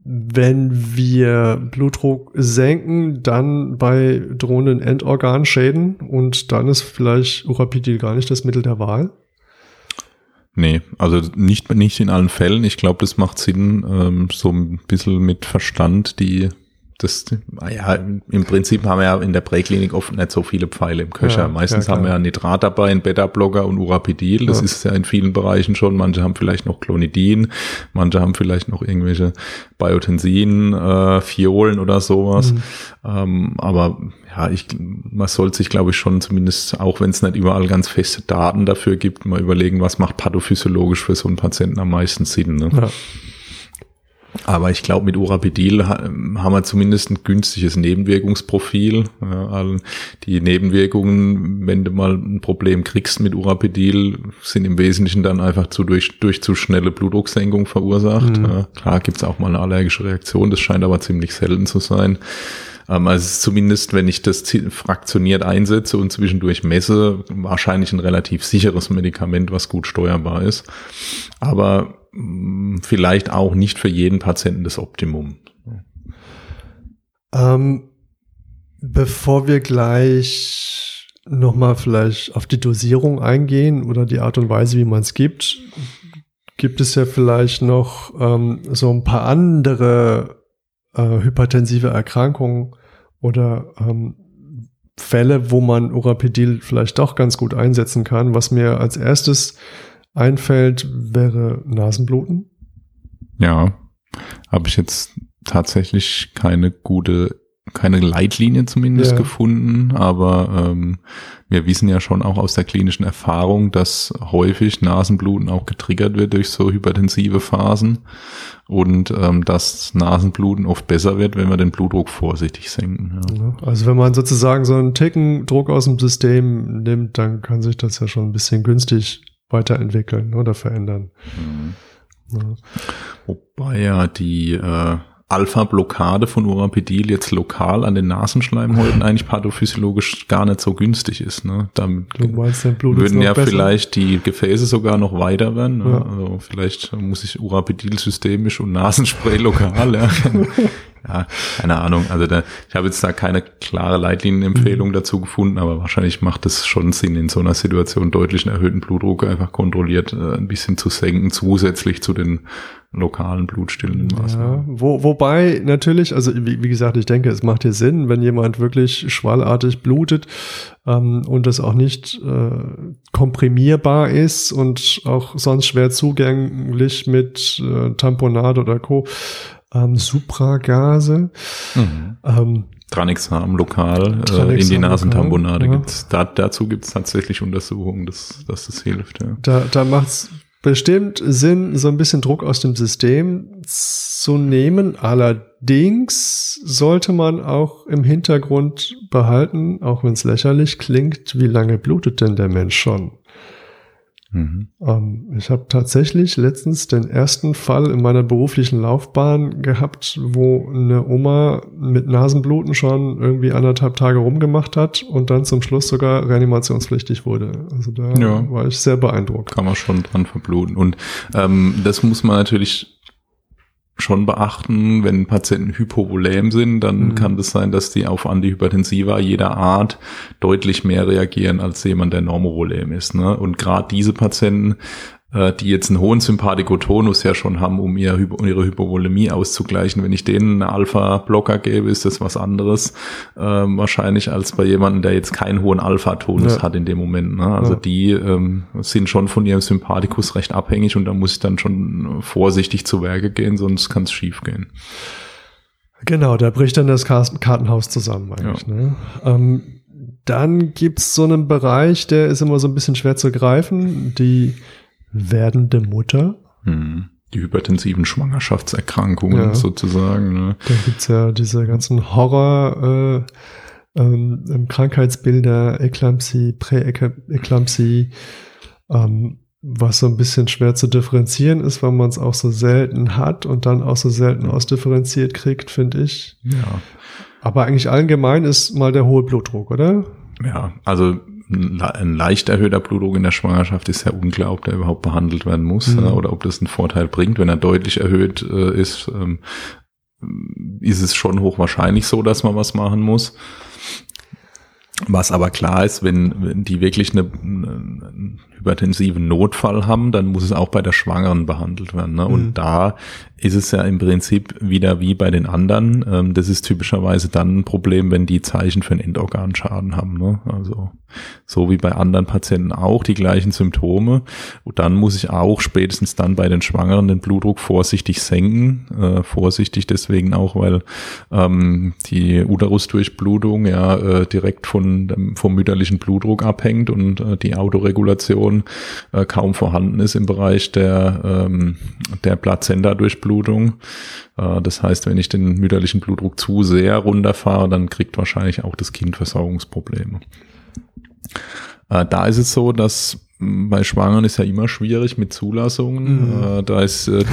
wenn wir Blutdruck senken, dann bei drohenden Endorganschäden und dann ist vielleicht Urapidil gar nicht das Mittel der Wahl. Nee, also nicht, nicht in allen Fällen. Ich glaube, das macht Sinn, ähm, so ein bisschen mit Verstand die das, ja, im Prinzip haben wir ja in der Präklinik oft nicht so viele Pfeile im Köcher. Ja, Meistens ja, haben wir ja Nitrat dabei, ein Beta-Blocker und Urapidil. Das ja. ist ja in vielen Bereichen schon. Manche haben vielleicht noch Clonidin, manche haben vielleicht noch irgendwelche Biotensin, äh, Fiolen oder sowas. Mhm. Ähm, aber ja, ich, man sollte sich, glaube ich, schon zumindest, auch wenn es nicht überall ganz feste Daten dafür gibt, mal überlegen, was macht pathophysiologisch für so einen Patienten am meisten Sinn. Ne? Aber ich glaube, mit Urapidil haben wir zumindest ein günstiges Nebenwirkungsprofil. Die Nebenwirkungen, wenn du mal ein Problem kriegst mit Urapidil, sind im Wesentlichen dann einfach zu durch, durch zu schnelle Blutdrucksenkung verursacht. Mhm. Klar gibt's auch mal eine allergische Reaktion, das scheint aber ziemlich selten zu sein. Ähm, also zumindest, wenn ich das fraktioniert einsetze und zwischendurch messe, wahrscheinlich ein relativ sicheres Medikament, was gut steuerbar ist. Aber vielleicht auch nicht für jeden Patienten das Optimum. Ähm, bevor wir gleich nochmal vielleicht auf die Dosierung eingehen oder die Art und Weise, wie man es gibt, gibt es ja vielleicht noch ähm, so ein paar andere äh, hypertensive Erkrankungen oder ähm, Fälle, wo man Urapidil vielleicht doch ganz gut einsetzen kann. Was mir als erstes einfällt, wäre Nasenbluten. Ja, habe ich jetzt tatsächlich keine gute, keine Leitlinie zumindest ja. gefunden, aber ähm, wir wissen ja schon auch aus der klinischen Erfahrung, dass häufig Nasenbluten auch getriggert wird durch so hypertensive Phasen und ähm, dass Nasenbluten oft besser wird, wenn wir den Blutdruck vorsichtig senken. Ja. Also wenn man sozusagen so einen Ticken Druck aus dem System nimmt, dann kann sich das ja schon ein bisschen günstig weiterentwickeln oder verändern. Mhm. Ja. Wobei ja die äh, Alpha-Blockade von Urapidil jetzt lokal an den Nasenschleimhäuten eigentlich pathophysiologisch gar nicht so günstig ist. Ne? Damit würden ja besser? vielleicht die Gefäße sogar noch weiter werden. Ne? Ja. Also vielleicht muss ich Urapidil systemisch und Nasenspray lokal. ja. ja, keine Ahnung. Also da, ich habe jetzt da keine klare Leitlinienempfehlung mhm. dazu gefunden, aber wahrscheinlich macht es schon Sinn, in so einer Situation deutlich einen erhöhten Blutdruck einfach kontrolliert äh, ein bisschen zu senken, zusätzlich zu den lokalen blutstillenden Maßnahmen. Ja, wo, wobei natürlich, also wie, wie, gesagt, ich denke, es macht hier Sinn, wenn jemand wirklich schwallartig blutet ähm, und das auch nicht äh, komprimierbar ist und auch sonst schwer zugänglich mit äh, Tamponade oder Co ähm, Supragase. Mhm. Ähm, Tranexam lokal äh, in die Nasentambonade ja. gibt's. Da, dazu gibt's tatsächlich Untersuchungen, dass, dass das hilft. Ja. Da, da macht's bestimmt Sinn, so ein bisschen Druck aus dem System zu nehmen. Allerdings sollte man auch im Hintergrund behalten, auch wenn es lächerlich klingt, wie lange blutet denn der Mensch schon? Mhm. Ähm, ich habe tatsächlich letztens den ersten Fall in meiner beruflichen Laufbahn gehabt, wo eine Oma mit Nasenbluten schon irgendwie anderthalb Tage rumgemacht hat und dann zum Schluss sogar reanimationspflichtig wurde. Also da ja. war ich sehr beeindruckt. Kann man schon dran verbluten. Und ähm, das muss man natürlich schon beachten, wenn Patienten hypovolem sind, dann mhm. kann das sein, dass die auf Antihypertensiva jeder Art deutlich mehr reagieren als jemand, der normovolem ist. Ne? Und gerade diese Patienten die jetzt einen hohen Sympathikotonus ja schon haben, um, ihr, um ihre Hypovolemie auszugleichen. Wenn ich denen einen Alpha-Blocker gebe, ist das was anderes äh, wahrscheinlich als bei jemandem, der jetzt keinen hohen Alpha-Tonus ja. hat in dem Moment. Ne? Also ja. die ähm, sind schon von ihrem Sympathikus recht abhängig und da muss ich dann schon vorsichtig zu Werke gehen, sonst kann es schief gehen. Genau, da bricht dann das Kartenhaus zusammen eigentlich. Ja. Ne? Ähm, dann gibt's so einen Bereich, der ist immer so ein bisschen schwer zu greifen, die werdende Mutter. Hm. die hypertensiven Schwangerschaftserkrankungen Ja. sozusagen. Ne? Da gibt's ja diese ganzen Horror äh, ähm, ähm, Krankheitsbilder, Eklampsie, Präeklampsie, ähm, was so ein bisschen schwer zu differenzieren ist, weil man es auch so selten hat und dann auch so selten ausdifferenziert kriegt, finde ich. Ja. Aber eigentlich allgemein ist mal der hohe Blutdruck, oder? Ja, also ein le- ein leicht erhöhter Blutdruck in der Schwangerschaft ist ja unklar, ob der überhaupt behandelt werden muss Mhm. oder ob das einen Vorteil bringt. Wenn er deutlich erhöht äh, ist, ähm, ist es schon hochwahrscheinlich so, dass man was machen muss. Was aber klar ist, wenn, wenn die wirklich eine, hypertensiven Notfall haben, dann muss es auch bei der Schwangeren behandelt werden. Ne? Mhm. Und da ist es ja im Prinzip wieder wie bei den anderen. Ähm, das ist typischerweise dann ein Problem, wenn die Zeichen für einen Endorganschaden haben. Ne? Also so wie bei anderen Patienten auch die gleichen Symptome. Und dann muss ich auch spätestens dann bei den Schwangeren den Blutdruck vorsichtig senken. Äh, vorsichtig deswegen auch, weil ähm, die Uterusdurchblutung ja äh, direkt von vom mütterlichen Blutdruck abhängt und äh, die Autoregulation äh, kaum vorhanden ist im Bereich der, ähm, der Plazenta-Durchblutung. Äh, das heißt, wenn ich den mütterlichen Blutdruck zu sehr runterfahre, dann kriegt wahrscheinlich auch das Kind Versorgungsprobleme. Äh, da ist es so, dass bei Schwangeren ist ja immer schwierig mit Zulassungen. Mhm. Äh, da ist äh,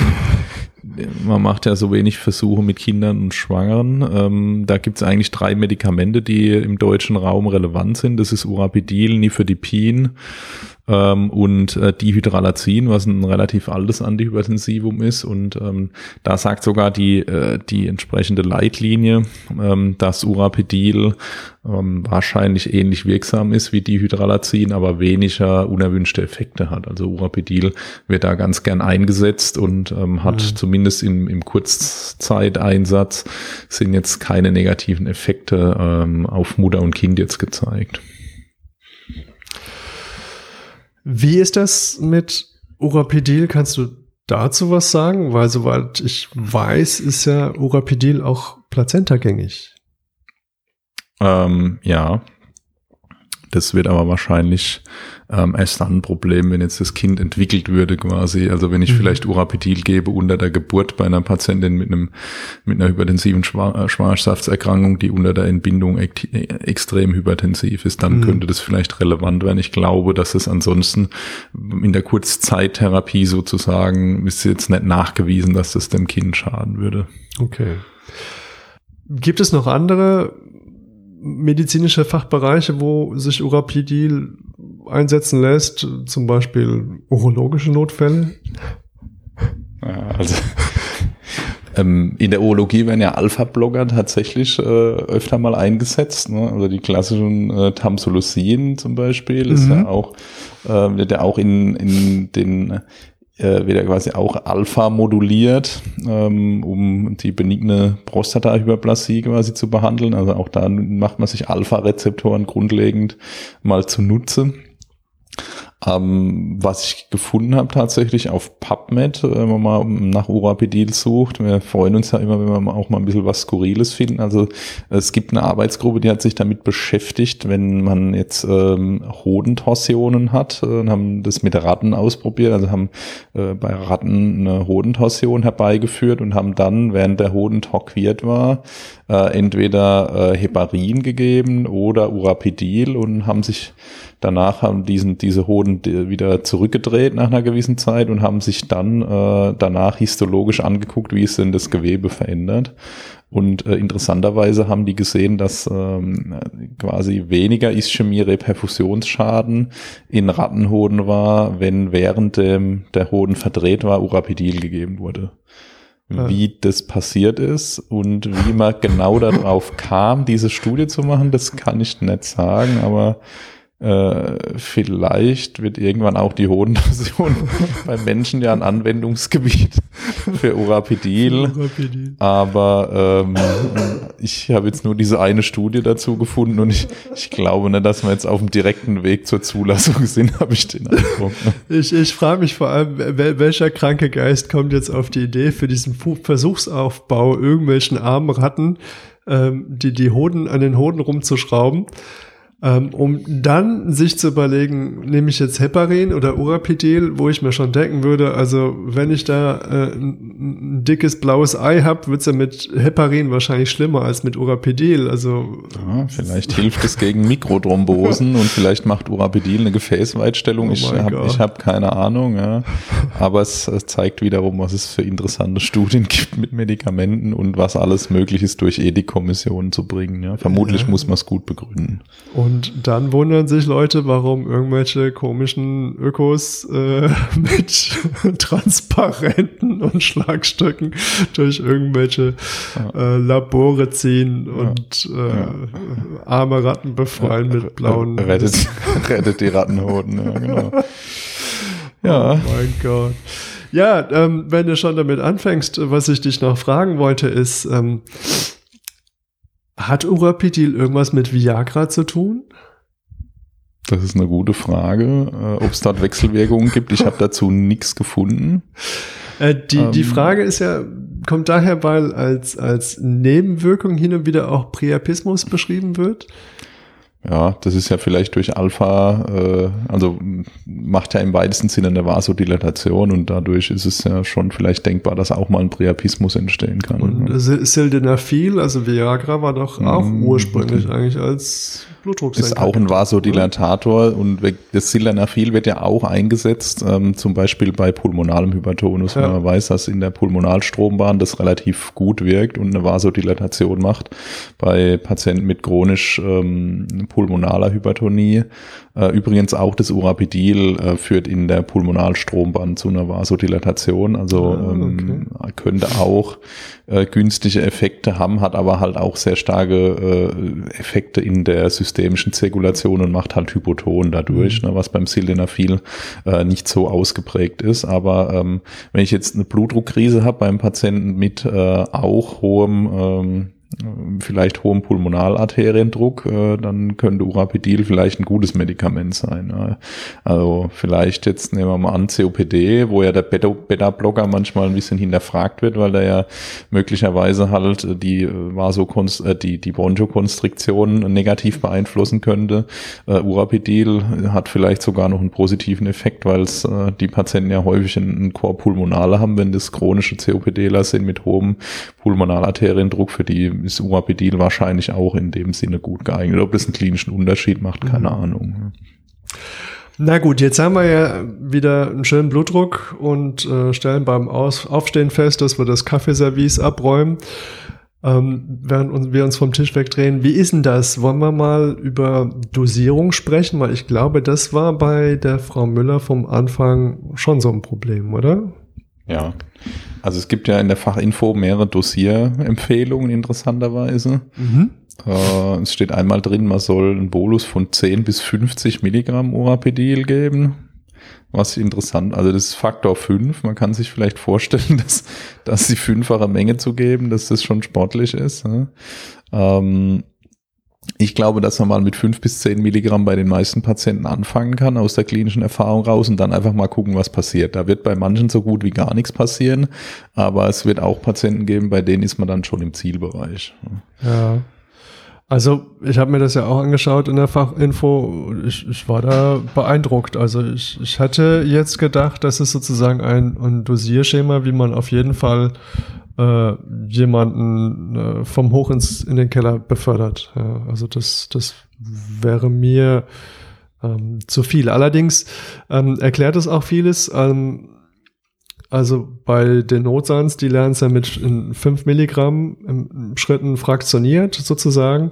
man macht ja so wenig Versuche mit Kindern und Schwangeren. Ähm, da gibt es eigentlich drei Medikamente, die im deutschen Raum relevant sind. Das ist Urapidil, Nifedipin ähm, und äh, Dihydralazin, was ein relativ altes Antihypertensivum ist. Und ähm, da sagt sogar die, äh, die entsprechende Leitlinie, ähm, dass Urapidil ähm, wahrscheinlich ähnlich wirksam ist wie Dihydralazin, aber weniger unerwünschte Effekte hat. Also Urapidil wird da ganz gern eingesetzt und ähm, hat Mhm. zumindest im, im Kurzzeiteinsatz sind jetzt keine negativen Effekte ähm, auf Mutter und Kind jetzt gezeigt. Wie ist das mit Urapidil? Kannst du dazu was sagen? Weil soweit ich weiß, ist ja Urapidil auch plazentagängig. Ähm, ja. Das wird aber wahrscheinlich ähm, erst dann ein Problem, wenn jetzt das Kind entwickelt würde quasi. Also wenn ich Mhm. vielleicht Urapidil gebe unter der Geburt bei einer Patientin mit einem mit einer hypertensiven Schwa äh, Schwangerschaftserkrankung, die unter der Entbindung äh, extrem hypertensiv ist, dann Mhm. könnte das vielleicht relevant werden. Ich glaube, dass es ansonsten in der Kurzzeittherapie sozusagen ist jetzt nicht nachgewiesen, dass das dem Kind schaden würde. Okay. Gibt es noch andere medizinische Fachbereiche, wo sich Urapidil einsetzen lässt? Zum Beispiel urologische Notfälle? Also ähm, in der Urologie werden ja Alpha-Blocker tatsächlich äh, öfter mal eingesetzt. Ne? Also die klassischen äh, Tamsulosin zum Beispiel ist Mhm. ja auch, äh, wird ja auch in, in den äh, wird quasi auch Alpha moduliert, ähm, um die benigne Prostatahyperplasie quasi zu behandeln. Also auch da macht man sich Alpha-Rezeptoren grundlegend mal zunutze. Ähm, was ich gefunden habe tatsächlich auf PubMed, äh, wenn man mal nach Urapidil sucht, wir freuen uns ja immer, wenn wir auch mal ein bisschen was Skurriles finden. Also es gibt eine Arbeitsgruppe, die hat sich damit beschäftigt, wenn man jetzt ähm, Hodentorsionen hat äh, und haben das mit Ratten ausprobiert, also haben äh, bei Ratten eine Hodentorsion herbeigeführt und haben dann, während der Hoden torquiert war, äh, entweder äh, Heparin gegeben oder Urapidil und haben sich danach haben diesen diese Hoden wieder zurückgedreht nach einer gewissen Zeit und haben sich dann äh, danach histologisch angeguckt, wie es denn das Gewebe verändert. Und äh, interessanterweise haben die gesehen, dass ähm, quasi weniger Ischämie-Reperfusionsschaden in Rattenhoden war, wenn während dem, der Hoden verdreht war, Urapidil gegeben wurde. Wie das passiert ist und wie man genau darauf kam, diese Studie zu machen, das kann ich nicht sagen, aber äh, vielleicht wird irgendwann auch die Hodentorsion beim Menschen ja ein Anwendungsgebiet für Urapidil. Urapidil. Aber ähm, ich habe jetzt nur diese eine Studie dazu gefunden und ich, ich glaube nicht, dass wir jetzt auf dem direkten Weg zur Zulassung sind, habe ich den Eindruck. Ich, ich frage mich vor allem, wel- welcher kranke Geist kommt jetzt auf die Idee, für diesen Versuchsaufbau irgendwelchen armen Ratten ähm, die, die Hoden an den Hoden rumzuschrauben. Ähm, um dann sich zu überlegen, nehme ich jetzt Heparin oder Urapidil, wo ich mir schon denken würde, also wenn ich da äh, ein, ein dickes blaues Ei habe, wird's ja mit Heparin wahrscheinlich schlimmer als mit Urapidil. Also ja, vielleicht hilft es gegen Mikrothrombosen und vielleicht macht Urapidil eine Gefäßweitstellung. Oh ich habe hab keine Ahnung, ja. aber es, es zeigt wiederum, was es für interessante Studien gibt mit Medikamenten und was alles möglich ist durch Ethikkommissionen zu bringen. Ja. Vermutlich ja. muss man es gut begründen. Und und dann wundern sich Leute, warum irgendwelche komischen Ökos äh, mit Transparenten und Schlagstöcken durch irgendwelche äh, Labore ziehen und äh, ja. arme Ratten befreien mit blauen. Rettet, rettet die Rattenhoden, ja, genau. Ja. Oh mein Gott. Ja, ähm, wenn du schon damit anfängst, was ich dich noch fragen wollte, ist, ähm, hat Urapidil irgendwas mit Viagra zu tun? Das ist eine gute Frage. Äh, Ob es dort Wechselwirkungen gibt, ich habe dazu nichts gefunden. Äh, die, ähm, die Frage ist ja, kommt daher, weil als, als Nebenwirkung hin und wieder auch Priapismus beschrieben wird? Ja, das ist ja vielleicht durch Alpha, äh, also macht ja im weitesten Sinne eine Vasodilatation und dadurch ist es ja schon vielleicht denkbar, dass auch mal ein Priapismus entstehen kann. Und ja. Sildenafil, also Viagra, war doch auch mm, ursprünglich eigentlich als Blutdrucksenker. Ist auch ein Vasodilatator und das Sildenafil wird ja auch eingesetzt, ähm, zum Beispiel bei pulmonalem Hypertonus, ja. wenn man weiß, dass in der Pulmonalstrombahn das relativ gut wirkt und eine Vasodilatation macht. Bei Patienten mit chronisch ähm, pulmonaler Hypertonie. Äh, übrigens auch das Urapidil äh, führt in der Pulmonalstrombahn zu einer Vasodilatation, also ah, ähm, okay. ähm, könnte auch äh, günstige Effekte haben, hat aber halt auch sehr starke äh, Effekte in der systemischen Zirkulation und macht halt Hypoton dadurch, mhm. ne, was beim Sildenafil äh, nicht so ausgeprägt ist. Aber ähm, wenn ich jetzt eine Blutdruckkrise habe beim Patienten mit äh, auch hohem ähm, vielleicht hohem Pulmonalarteriendruck, äh, dann könnte Urapidil vielleicht ein gutes Medikament sein. Also vielleicht jetzt nehmen wir mal an COPD, wo ja der Beta-Blocker manchmal ein bisschen hinterfragt wird, weil er ja möglicherweise halt die Vasokonst äh, die, die Bronchokonstriktion negativ beeinflussen könnte. Uh, Urapidil hat vielleicht sogar noch einen positiven Effekt, weil es uh, die Patienten ja häufig einen Chor pulmonale haben, wenn das chronische COPDler sind mit hohem Pulmonalarteriendruck, für die ist Urapidil wahrscheinlich auch in dem Sinne gut geeignet. Ob das einen klinischen Unterschied macht, keine mhm. Ahnung. Na gut, jetzt haben wir ja wieder einen schönen Blutdruck und äh, stellen beim Aus Aufstehen fest, dass wir das Kaffeeservice abräumen, ähm, während wir uns vom Tisch wegdrehen. Wie ist denn das? Wollen wir mal über Dosierung sprechen? Weil ich glaube, das war bei der Frau Müller vom Anfang schon so ein Problem, oder? Ja. Also es gibt ja in der Fachinfo mehrere Dossierempfehlungen interessanterweise. Mhm. Äh, es steht einmal drin, man soll einen Bolus von 10 bis 50 Milligramm Urapidil geben. Was interessant, also das ist Faktor 5. Man kann sich vielleicht vorstellen, dass, dass die fünffache Menge zu geben, dass das schon sportlich ist. Ne? Ähm, ich glaube, dass man mal mit fünf bis zehn Milligramm bei den meisten Patienten anfangen kann, aus der klinischen Erfahrung raus und dann einfach mal gucken, was passiert. Da wird bei manchen so gut wie gar nichts passieren, aber es wird auch Patienten geben, bei denen ist man dann schon im Zielbereich. Ja. Also ich habe mir das ja auch angeschaut in der Fachinfo. Ich, ich war da beeindruckt. Also ich, ich hätte jetzt gedacht, das ist sozusagen ein, ein Dosierschema, wie man auf jeden Fall äh, jemanden äh, vom Hoch ins, in den Keller befördert. Ja, also das, das wäre mir ähm, zu viel. Allerdings ähm, erklärt es auch vieles. Ähm, also bei den Notsans, die lernen es ja mit 5 Milligramm Schritten fraktioniert sozusagen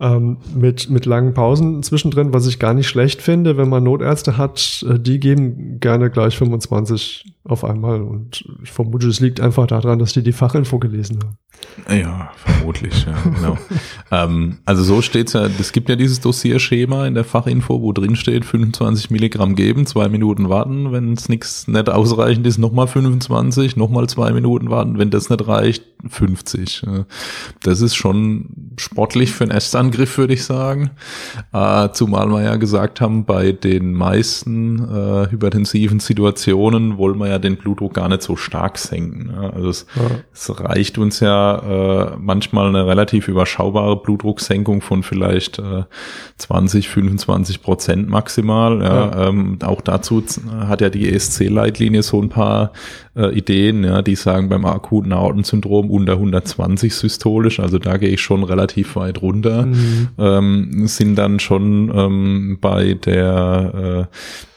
ähm, mit, mit langen Pausen zwischendrin, was ich gar nicht schlecht finde, wenn man Notärzte hat, äh, die geben gerne gleich 25 auf einmal und ich vermute, es liegt einfach daran, dass die die Fachinfo gelesen haben. Ja, vermutlich, ja, genau. ähm, also so steht's ja, es gibt ja dieses Dossierschema in der Fachinfo, wo drin steht, 25 Milligramm geben, zwei Minuten warten, wenn es nichts nicht ausreichend ist, nochmal 25, nochmal zwei Minuten warten, wenn das nicht reicht, 50. Das ist schon sportlich für einen Erstangriff, würde ich sagen. Äh, zumal wir ja gesagt haben, bei den meisten äh, hypertensiven Situationen wollen wir ja den Blutdruck gar nicht so stark senken. Also es, ja. es reicht uns ja ja äh, manchmal eine relativ überschaubare Blutdrucksenkung von vielleicht äh, 20, 25 Prozent maximal. Ja, ja. Ähm, auch dazu hat ja die ESC-Leitlinie so ein paar äh, Ideen, ja, die sagen beim akuten Aortensyndrom unter 120 systolisch, also da gehe ich schon relativ weit runter, mhm. Ähm, sind dann schon ähm, bei der äh,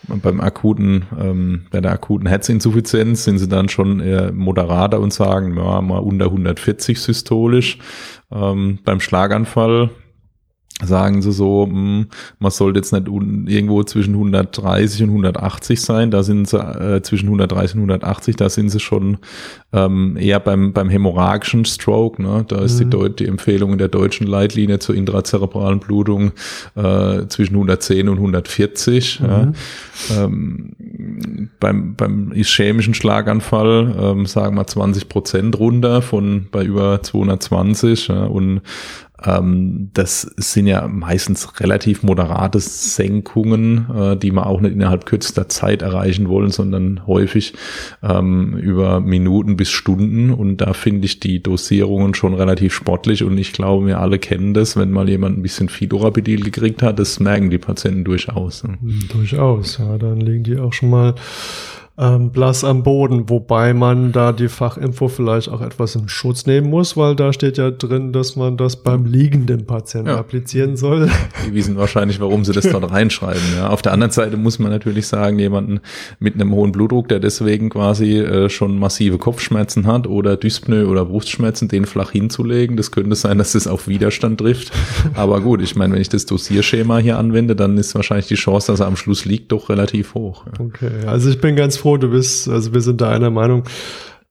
beim akuten, ähm, bei der akuten Herzinsuffizienz sind sie dann schon eher moderater und sagen, ja, mal unter 140 systolisch. Ähm, beim Schlaganfall sagen sie so, mh, hm, man sollte jetzt nicht irgendwo zwischen 130 und 180 sein, da sind sie äh, zwischen 130 und 180, da sind sie schon ähm, eher beim, beim hämorrhagischen Stroke, ne? da ist mhm. die, die Empfehlung in der deutschen Leitlinie zur intrazerebralen Blutung äh, zwischen 110 und 140. Mhm. Ja. Ähm, beim, beim ischämischen Schlaganfall ähm, sagen wir 20 Prozent runter von bei über 220 ja, und ähm, das sind ja meistens relativ moderate Senkungen, äh, die man auch nicht innerhalb kürzester Zeit erreichen wollen, sondern häufig ähm, über Minuten bis Stunden. Und da finde ich die Dosierungen schon relativ sportlich. Und ich glaube, wir alle kennen das, wenn mal jemand ein bisschen Fidorapidil gekriegt hat, das merken die Patienten durchaus. Ne? Durchaus, ja, dann liegen die auch schon mal ähm, blass am Boden, wobei man da die Fachinfo vielleicht auch etwas in Schutz nehmen muss, weil da steht ja drin, dass man das beim liegenden Patienten ja. applizieren soll. Die wissen wahrscheinlich, warum sie das dort reinschreiben. Ja. Auf der anderen Seite muss man natürlich sagen, jemanden mit einem hohen Blutdruck, der deswegen quasi äh, schon massive Kopfschmerzen hat oder Dyspnoe oder Brustschmerzen, den flach hinzulegen, das könnte sein, dass das auf Widerstand trifft. Aber gut, ich meine, wenn ich das Dosierschema hier anwende, dann ist wahrscheinlich die Chance, dass er am Schluss liegt, doch relativ hoch. Ja. Okay, also ich bin ganz froh, du bist, also wir sind da einer Meinung,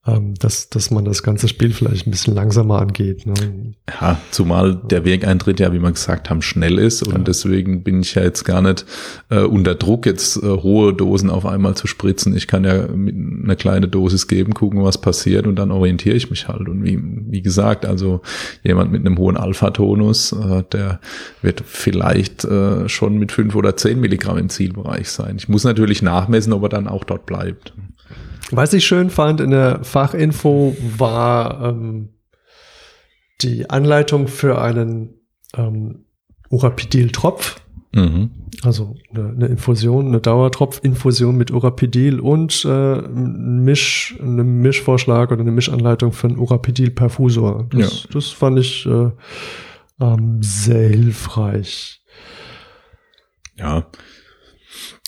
ähm, dass, dass man das ganze Spiel vielleicht ein bisschen langsamer angeht. Ne? Ja, zumal der Wirkeintritt ja, wie wir gesagt haben, schnell ist und ja. deswegen bin ich ja jetzt gar nicht äh, unter Druck, jetzt äh, hohe Dosen auf einmal zu spritzen. Ich kann ja mit eine kleine Dosis geben, gucken, was passiert und dann orientiere ich mich halt. Und wie, wie gesagt, also jemand mit einem hohen Alpha-Tonus, äh, der wird vielleicht äh, schon mit fünf oder zehn Milligramm im Zielbereich sein. Ich muss natürlich nachmessen, ob er dann auch dort bleibt. Was ich schön fand in der Fachinfo war ähm, die Anleitung für einen ähm, Urapidil-Tropf. Mhm. Also eine, eine, Infusion, eine Dauertropfinfusion mit Urapidil und äh, ein Misch, eine Mischvorschlag oder eine Mischanleitung für einen Urapidil-Perfusor. Das, ja. das fand ich äh, ähm, sehr hilfreich. Ja,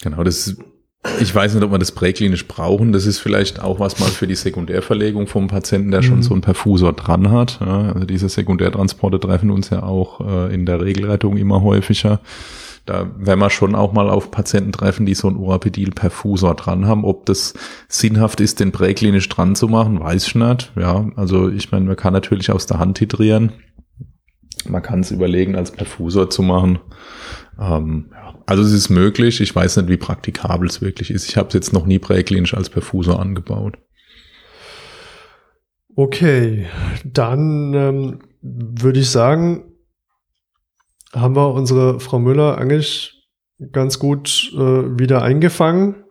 genau, das ist ich weiß nicht, ob wir das präklinisch brauchen. Das ist vielleicht auch was mal für die Sekundärverlegung vom Patienten, der schon mhm. so einen Perfusor dran hat. Ja, also diese Sekundärtransporte treffen uns ja auch äh, in der Regelrettung immer häufiger. Da werden wir schon auch mal auf Patienten treffen, die so einen Urapidil-Perfusor dran haben. Ob das sinnhaft ist, den präklinisch dran zu machen, weiß ich nicht. Ja, also ich meine, man kann natürlich aus der Hand titrieren. Man kann es überlegen, als Perfusor zu machen. Ähm. Also es ist möglich, ich weiß nicht, wie praktikabel es wirklich ist. Ich habe es jetzt noch nie präklinisch als Perfusor angebaut. Okay, dann ähm, würde ich sagen, haben wir unsere Frau Müller eigentlich ganz gut äh, wieder eingefangen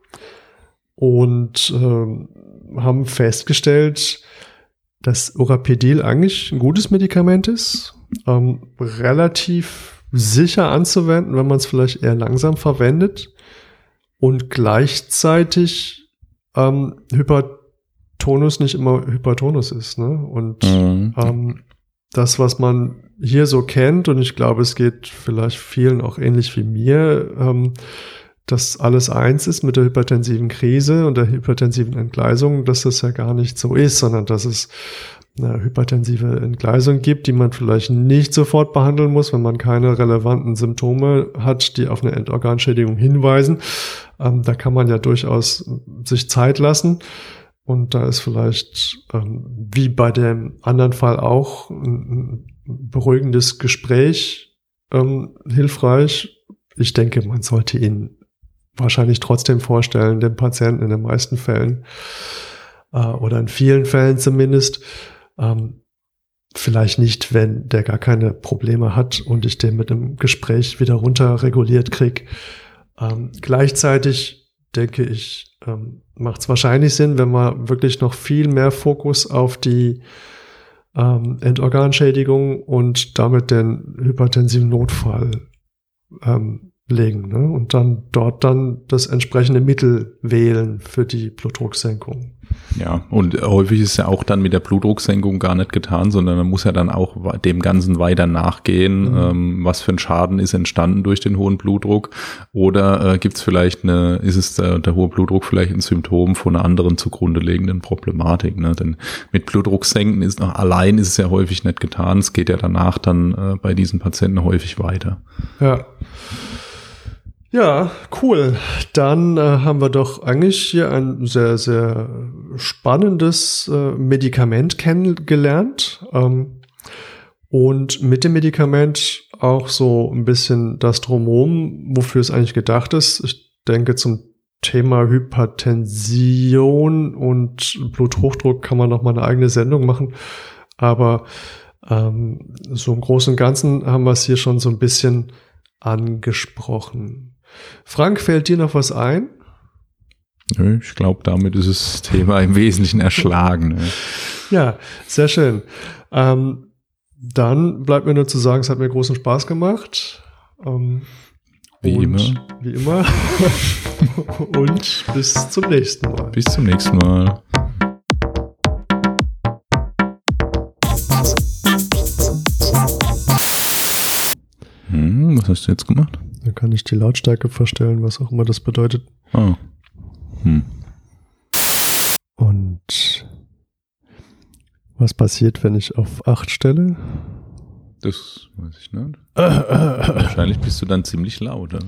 und äh, haben festgestellt, dass Urapedil eigentlich ein gutes Medikament ist, ähm, relativ sicher anzuwenden, wenn man es vielleicht eher langsam verwendet und gleichzeitig ähm, Hypertonus nicht immer Hypertonus ist. Ne? Und mhm. ähm, das, was man hier so kennt, und ich glaube, es geht vielleicht vielen auch ähnlich wie mir, ähm, dass alles eins ist mit der hypertensiven Krise und der hypertensiven Entgleisung, dass das ja gar nicht so ist, sondern dass es eine hypertensive Entgleisung gibt, die man vielleicht nicht sofort behandeln muss, wenn man keine relevanten Symptome hat, die auf eine Endorganschädigung hinweisen. Ähm, da kann man ja durchaus sich Zeit lassen. Und da ist vielleicht, ähm, wie bei dem anderen Fall auch, ein, ein beruhigendes Gespräch ähm, hilfreich. Ich denke, man sollte ihn wahrscheinlich trotzdem vorstellen, dem Patienten in den meisten Fällen äh, oder in vielen Fällen zumindest. Ähm, vielleicht nicht, wenn der gar keine Probleme hat und ich den mit einem Gespräch wieder runter reguliert krieg. Ähm, gleichzeitig denke ich, ähm, macht es wahrscheinlich Sinn, wenn man wirklich noch viel mehr Fokus auf die ähm, Endorganschädigung und damit den hypertensiven Notfall ähm, legen ne? und dann dort dann das entsprechende Mittel wählen für die Blutdrucksenkung. Ja, und häufig ist ja auch dann mit der Blutdrucksenkung gar nicht getan, sondern man muss ja dann auch dem Ganzen weiter nachgehen, mhm. ähm, was für ein Schaden ist entstanden durch den hohen Blutdruck oder äh, gibt es vielleicht eine, ist es der, der, hohe Blutdruck vielleicht ein Symptom von einer anderen zugrunde liegenden Problematik, ne? denn mit Blutdrucksenken ist noch allein ist es ja häufig nicht getan, es geht ja danach dann äh, bei diesen Patienten häufig weiter. Ja. Ja, cool. Dann äh, haben wir doch eigentlich hier ein sehr, sehr spannendes äh, Medikament kennengelernt. Ähm, und mit dem Medikament auch so ein bisschen das Drumherum, wofür es eigentlich gedacht ist. Ich denke, zum Thema Hypertension und Bluthochdruck kann man noch mal eine eigene Sendung machen. Aber ähm, so im Großen und Ganzen haben wir es hier schon so ein bisschen angesprochen. Frank, fällt dir noch was ein? Ich glaube, damit ist das Thema im Wesentlichen erschlagen. Ne? Ja, sehr schön. Ähm, dann bleibt mir nur zu sagen, es hat mir großen Spaß gemacht. Ähm, wie immer. Wie immer. und bis zum nächsten Mal. Bis zum nächsten Mal. Hm, was hast du jetzt gemacht? Dann kann ich die Lautstärke verstellen, was auch immer das bedeutet. Oh. Hm. Und was passiert, wenn ich auf 8 stelle? Das weiß ich nicht. Wahrscheinlich bist du dann ziemlich laut. Oder?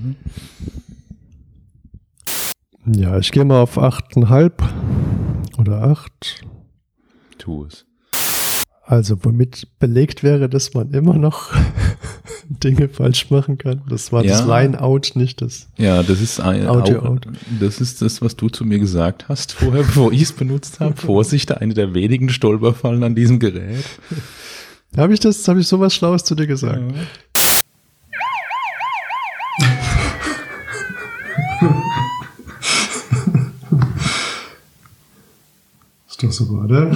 Ja, ich gehe mal auf 8,5 oder 8. Tu es. Also, womit belegt wäre, dass man immer noch Dinge falsch machen kann. Das war ja. das Line-Out, nicht das. Ja, das ist ein Audio-Out. Das ist das, was du zu mir gesagt hast vorher, bevor ich es benutzt habe. Vorsicht, eine der wenigen Stolperfallen an diesem Gerät. Habe ich das, habe ich sowas Schlaues zu dir gesagt? Ja. ist doch super, oder?